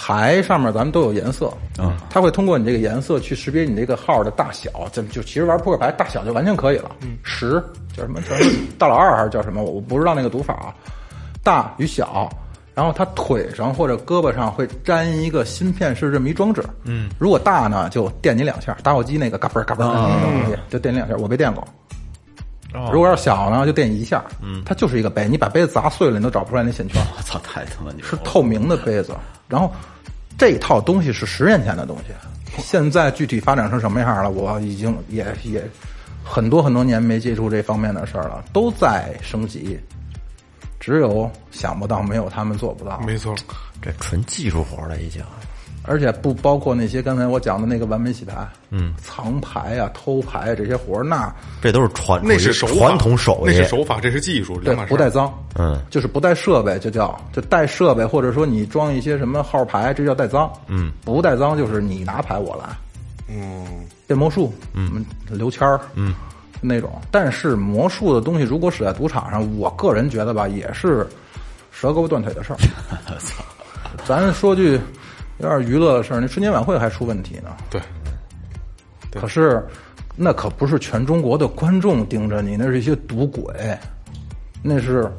牌上面咱们都有颜色，嗯，它会通过你这个颜色去识别你这个号的大小，就就其实玩扑克牌大小就完全可以了。嗯，十叫什么叫什么大老二还是叫什么？我不知道那个读法啊。大与小，然后它腿上或者胳膊上会粘一个芯片式这么一装置。嗯，如果大呢，就电你两下，打火机那个嘎嘣嘎嘣那种东西，就电你两下。我被电过。如果要是小呢，就电你一下。嗯，它就是一个杯，你把杯子砸碎了，你都找不出来那线圈。我 操，太他妈牛了！是透明的杯子。然后这套东西是十年前的东西，现在具体发展成什么样了，我已经也也很多很多年没接触这方面的事儿了，都在升级。只有想不到，没有他们做不到。没错，这纯技术活了已经。而且不包括那些刚才我讲的那个完美洗牌，嗯，藏牌啊、偷牌啊这些活儿，那这都是传那是手传统手艺，那是手法，这是技术，对不带脏，嗯，就是不带设备，就叫就带设备，或者说你装一些什么号牌，这叫带脏，嗯，不带脏就是你拿牌我来，嗯，变魔术，嗯，刘谦儿，嗯，那种。但是魔术的东西如果使在赌场上，我个人觉得吧，也是折胳膊断腿的事儿。咱说句有点娱乐的事儿，那春节晚会还出问题呢。对，对可是那可不是全中国的观众盯着你，那是一些赌鬼，那是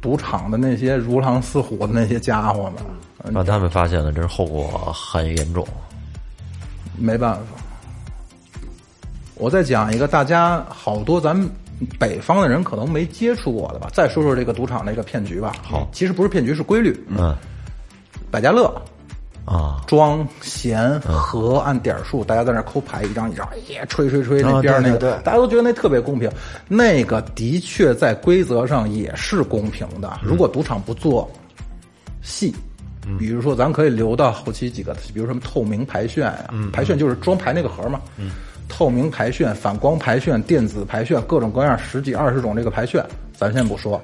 赌场的那些如狼似虎的那些家伙们。嗯让他们发现了，这后果很严重。没办法。我再讲一个，大家好多咱们北方的人可能没接触过的吧。再说说这个赌场那个骗局吧。好，其实不是骗局，是规律。嗯百家乐、啊，庄、闲、和按点数，大家在那抠牌，一张一张，哎呀，吹吹吹，那边儿那个，大家都觉得那特别公平。那个的确在规则上也是公平的。如果赌场不做细，比如说咱可以留到后期几个，比如什么透明排炫呀、牌炫就是装牌那个盒嘛，透明排炫、反光排炫、电子排炫，各种各样十几二十种这个排炫，咱先不说。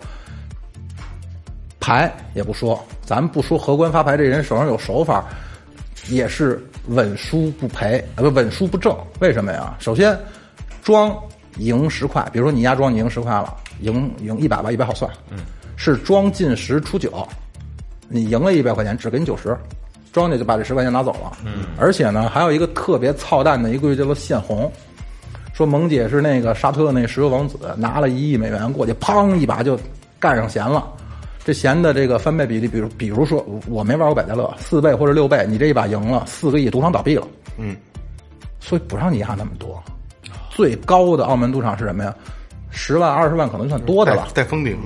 牌也不说，咱不说荷官发牌这人手上有手法，也是稳输不赔，啊不稳输不挣。为什么呀？首先，庄赢十块，比如说你压庄你赢十块了，赢赢一百吧，一百好算。嗯，是庄进十出九，你赢了一百块钱，只给你九十，庄家就把这十块钱拿走了。嗯，而且呢，还有一个特别操蛋的一个规矩叫做限红。说萌姐是那个沙特那石油王子，拿了一亿美元过去，砰一把就干上弦了。这弦的这个翻倍比例，比如比如说我没玩过百家乐，四倍或者六倍，你这一把赢了四个亿，赌场倒闭了。嗯，所以不让你压那么多。最高的澳门赌场是什么呀？十万、二十万可能算多的了。带封顶，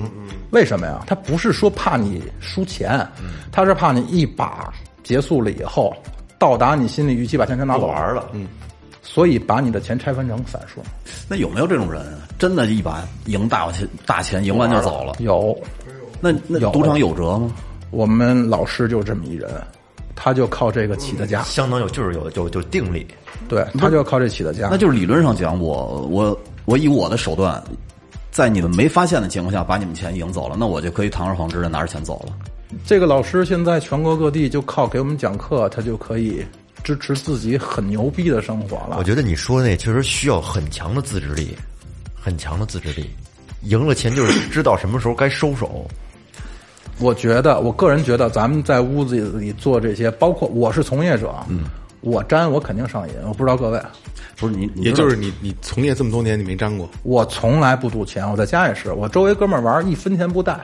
为什么呀？他不是说怕你输钱，他是怕你一把结束了以后，到达你心理预期，把钱全拿走玩了，嗯，所以把你的钱拆分成散数。那有没有这种人啊？真的，一把赢大钱，大钱赢完就走了？有，那那赌场有辙吗？我们老师就这么一人，他就靠这个起的家，相当有就是有有有定力，对，他就靠这起的家。那就是理论上讲，我我我以我的手段，在你们没发现的情况下把你们钱赢走了，那我就可以堂而皇之的拿着钱走了。这个老师现在全国各地就靠给我们讲课，他就可以支持自己很牛逼的生活了。我觉得你说的那确实需要很强的自制力，很强的自制力。赢了钱就是知道什么时候该收手。我觉得，我个人觉得，咱们在屋子里做这些，包括我是从业者，嗯，我沾我肯定上瘾。我不知道各位，不是你，你也就是你你从业这么多年，你没沾过，我从来不赌钱，我在家也是，我周围哥们儿玩一分钱不带，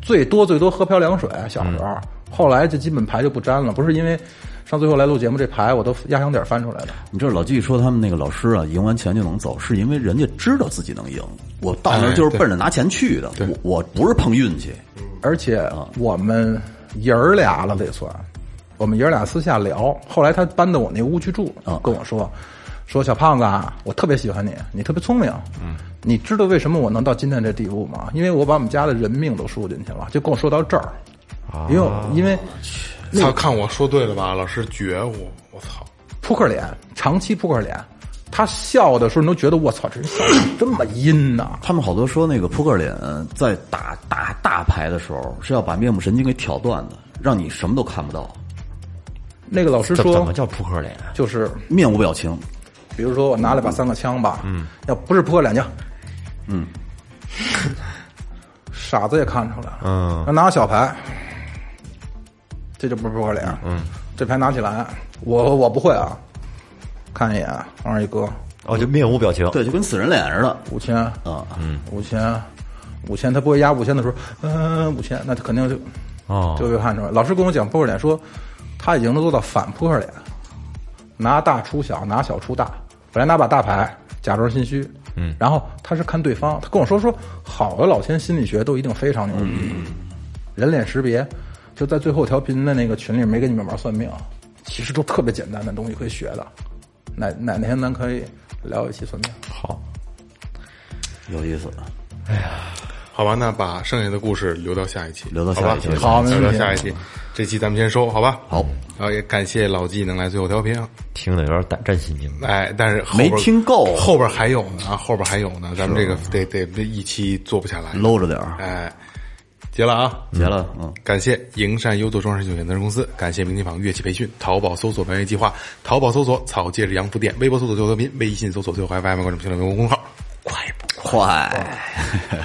最多最多喝瓢凉水。小时候，后来就基本牌就不沾了，不是因为上最后来录节目这牌我都压箱底儿翻出来的。你知道老季说他们那个老师啊，赢完钱就能走，是因为人家知道自己能赢。我到那儿就是奔着拿钱去的，我我不是碰运气。而且我们爷儿俩了得算，我们爷儿俩私下聊。后来他搬到我那屋去住，跟我说说小胖子啊，我特别喜欢你，你特别聪明。嗯，你知道为什么我能到今天这地步吗？因为我把我们家的人命都输进去了，就跟我说到这儿。因为因为他，看我说对了吧？老师觉悟，我操！扑克脸，长期扑克脸，他笑的时候，你都觉得我操，这人笑的这么阴呐、他们好多说那个扑克脸在打打大牌的时候是要把面部神经给挑断的，让你什么都看不到，那个老师说怎怎么，叫扑克脸？啊就是面无表情。比如说我拿了把三个枪吧，嗯，要不是扑克脸就，嗯，傻子也看出来了，嗯。要拿个小牌，这就不是扑克脸，嗯，这牌拿起来，我我不会啊，看一眼往上一搁，哦，就面无表情。对，就跟死人脸似的。五千。啊，嗯，五千，五千，他不会压五千的时候，嗯、五千，那他肯定就哦。就会看出来。老师跟我讲扑克脸说，他已经能做到反扑克脸，拿大出小，拿小出大。本来拿把大牌，假装心虚，嗯，然后他是看对方，他跟我说说，好的老千心理学都一定非常牛逼，人脸识别，就在最后调频的那个群里没跟你们玩算命，其实都特别简单的东西可以学的。哪哪哪天咱可以聊一期算命？好，有意思。好吧，那把剩下的故事留到下一期，留到下一期。好好留到下一期。这期咱们先收，好吧？好，然后也感谢老纪能来最后调频。听得有点胆战心惊。哎，但是后边没听够。后边还有呢啊，后边还有呢，咱们这个得得这一期做不下来，搂着点儿，哎，结了啊，结了，嗯，感谢营山优作装饰有限责任公司，感谢明琴坊乐器培训，淘宝搜索“白月计划”，淘宝搜索“草戒指洋服店”，微博搜索“最后调频”，微信搜索“最后 FM”，关注评论微公众号。快不快，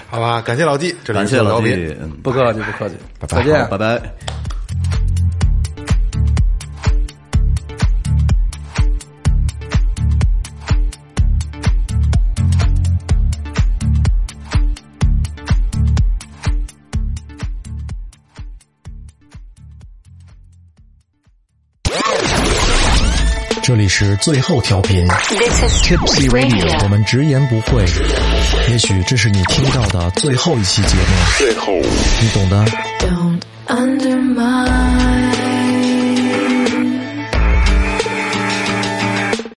好吧，感谢老纪，这里感谢老纪频，嗯。不客气，不客气，拜拜。再见，拜拜。这里是最后调频。This is Tipsy Radio，我.们直言不讳。也许这是你听到的最后一期节目，最后，你懂的。Don't undermine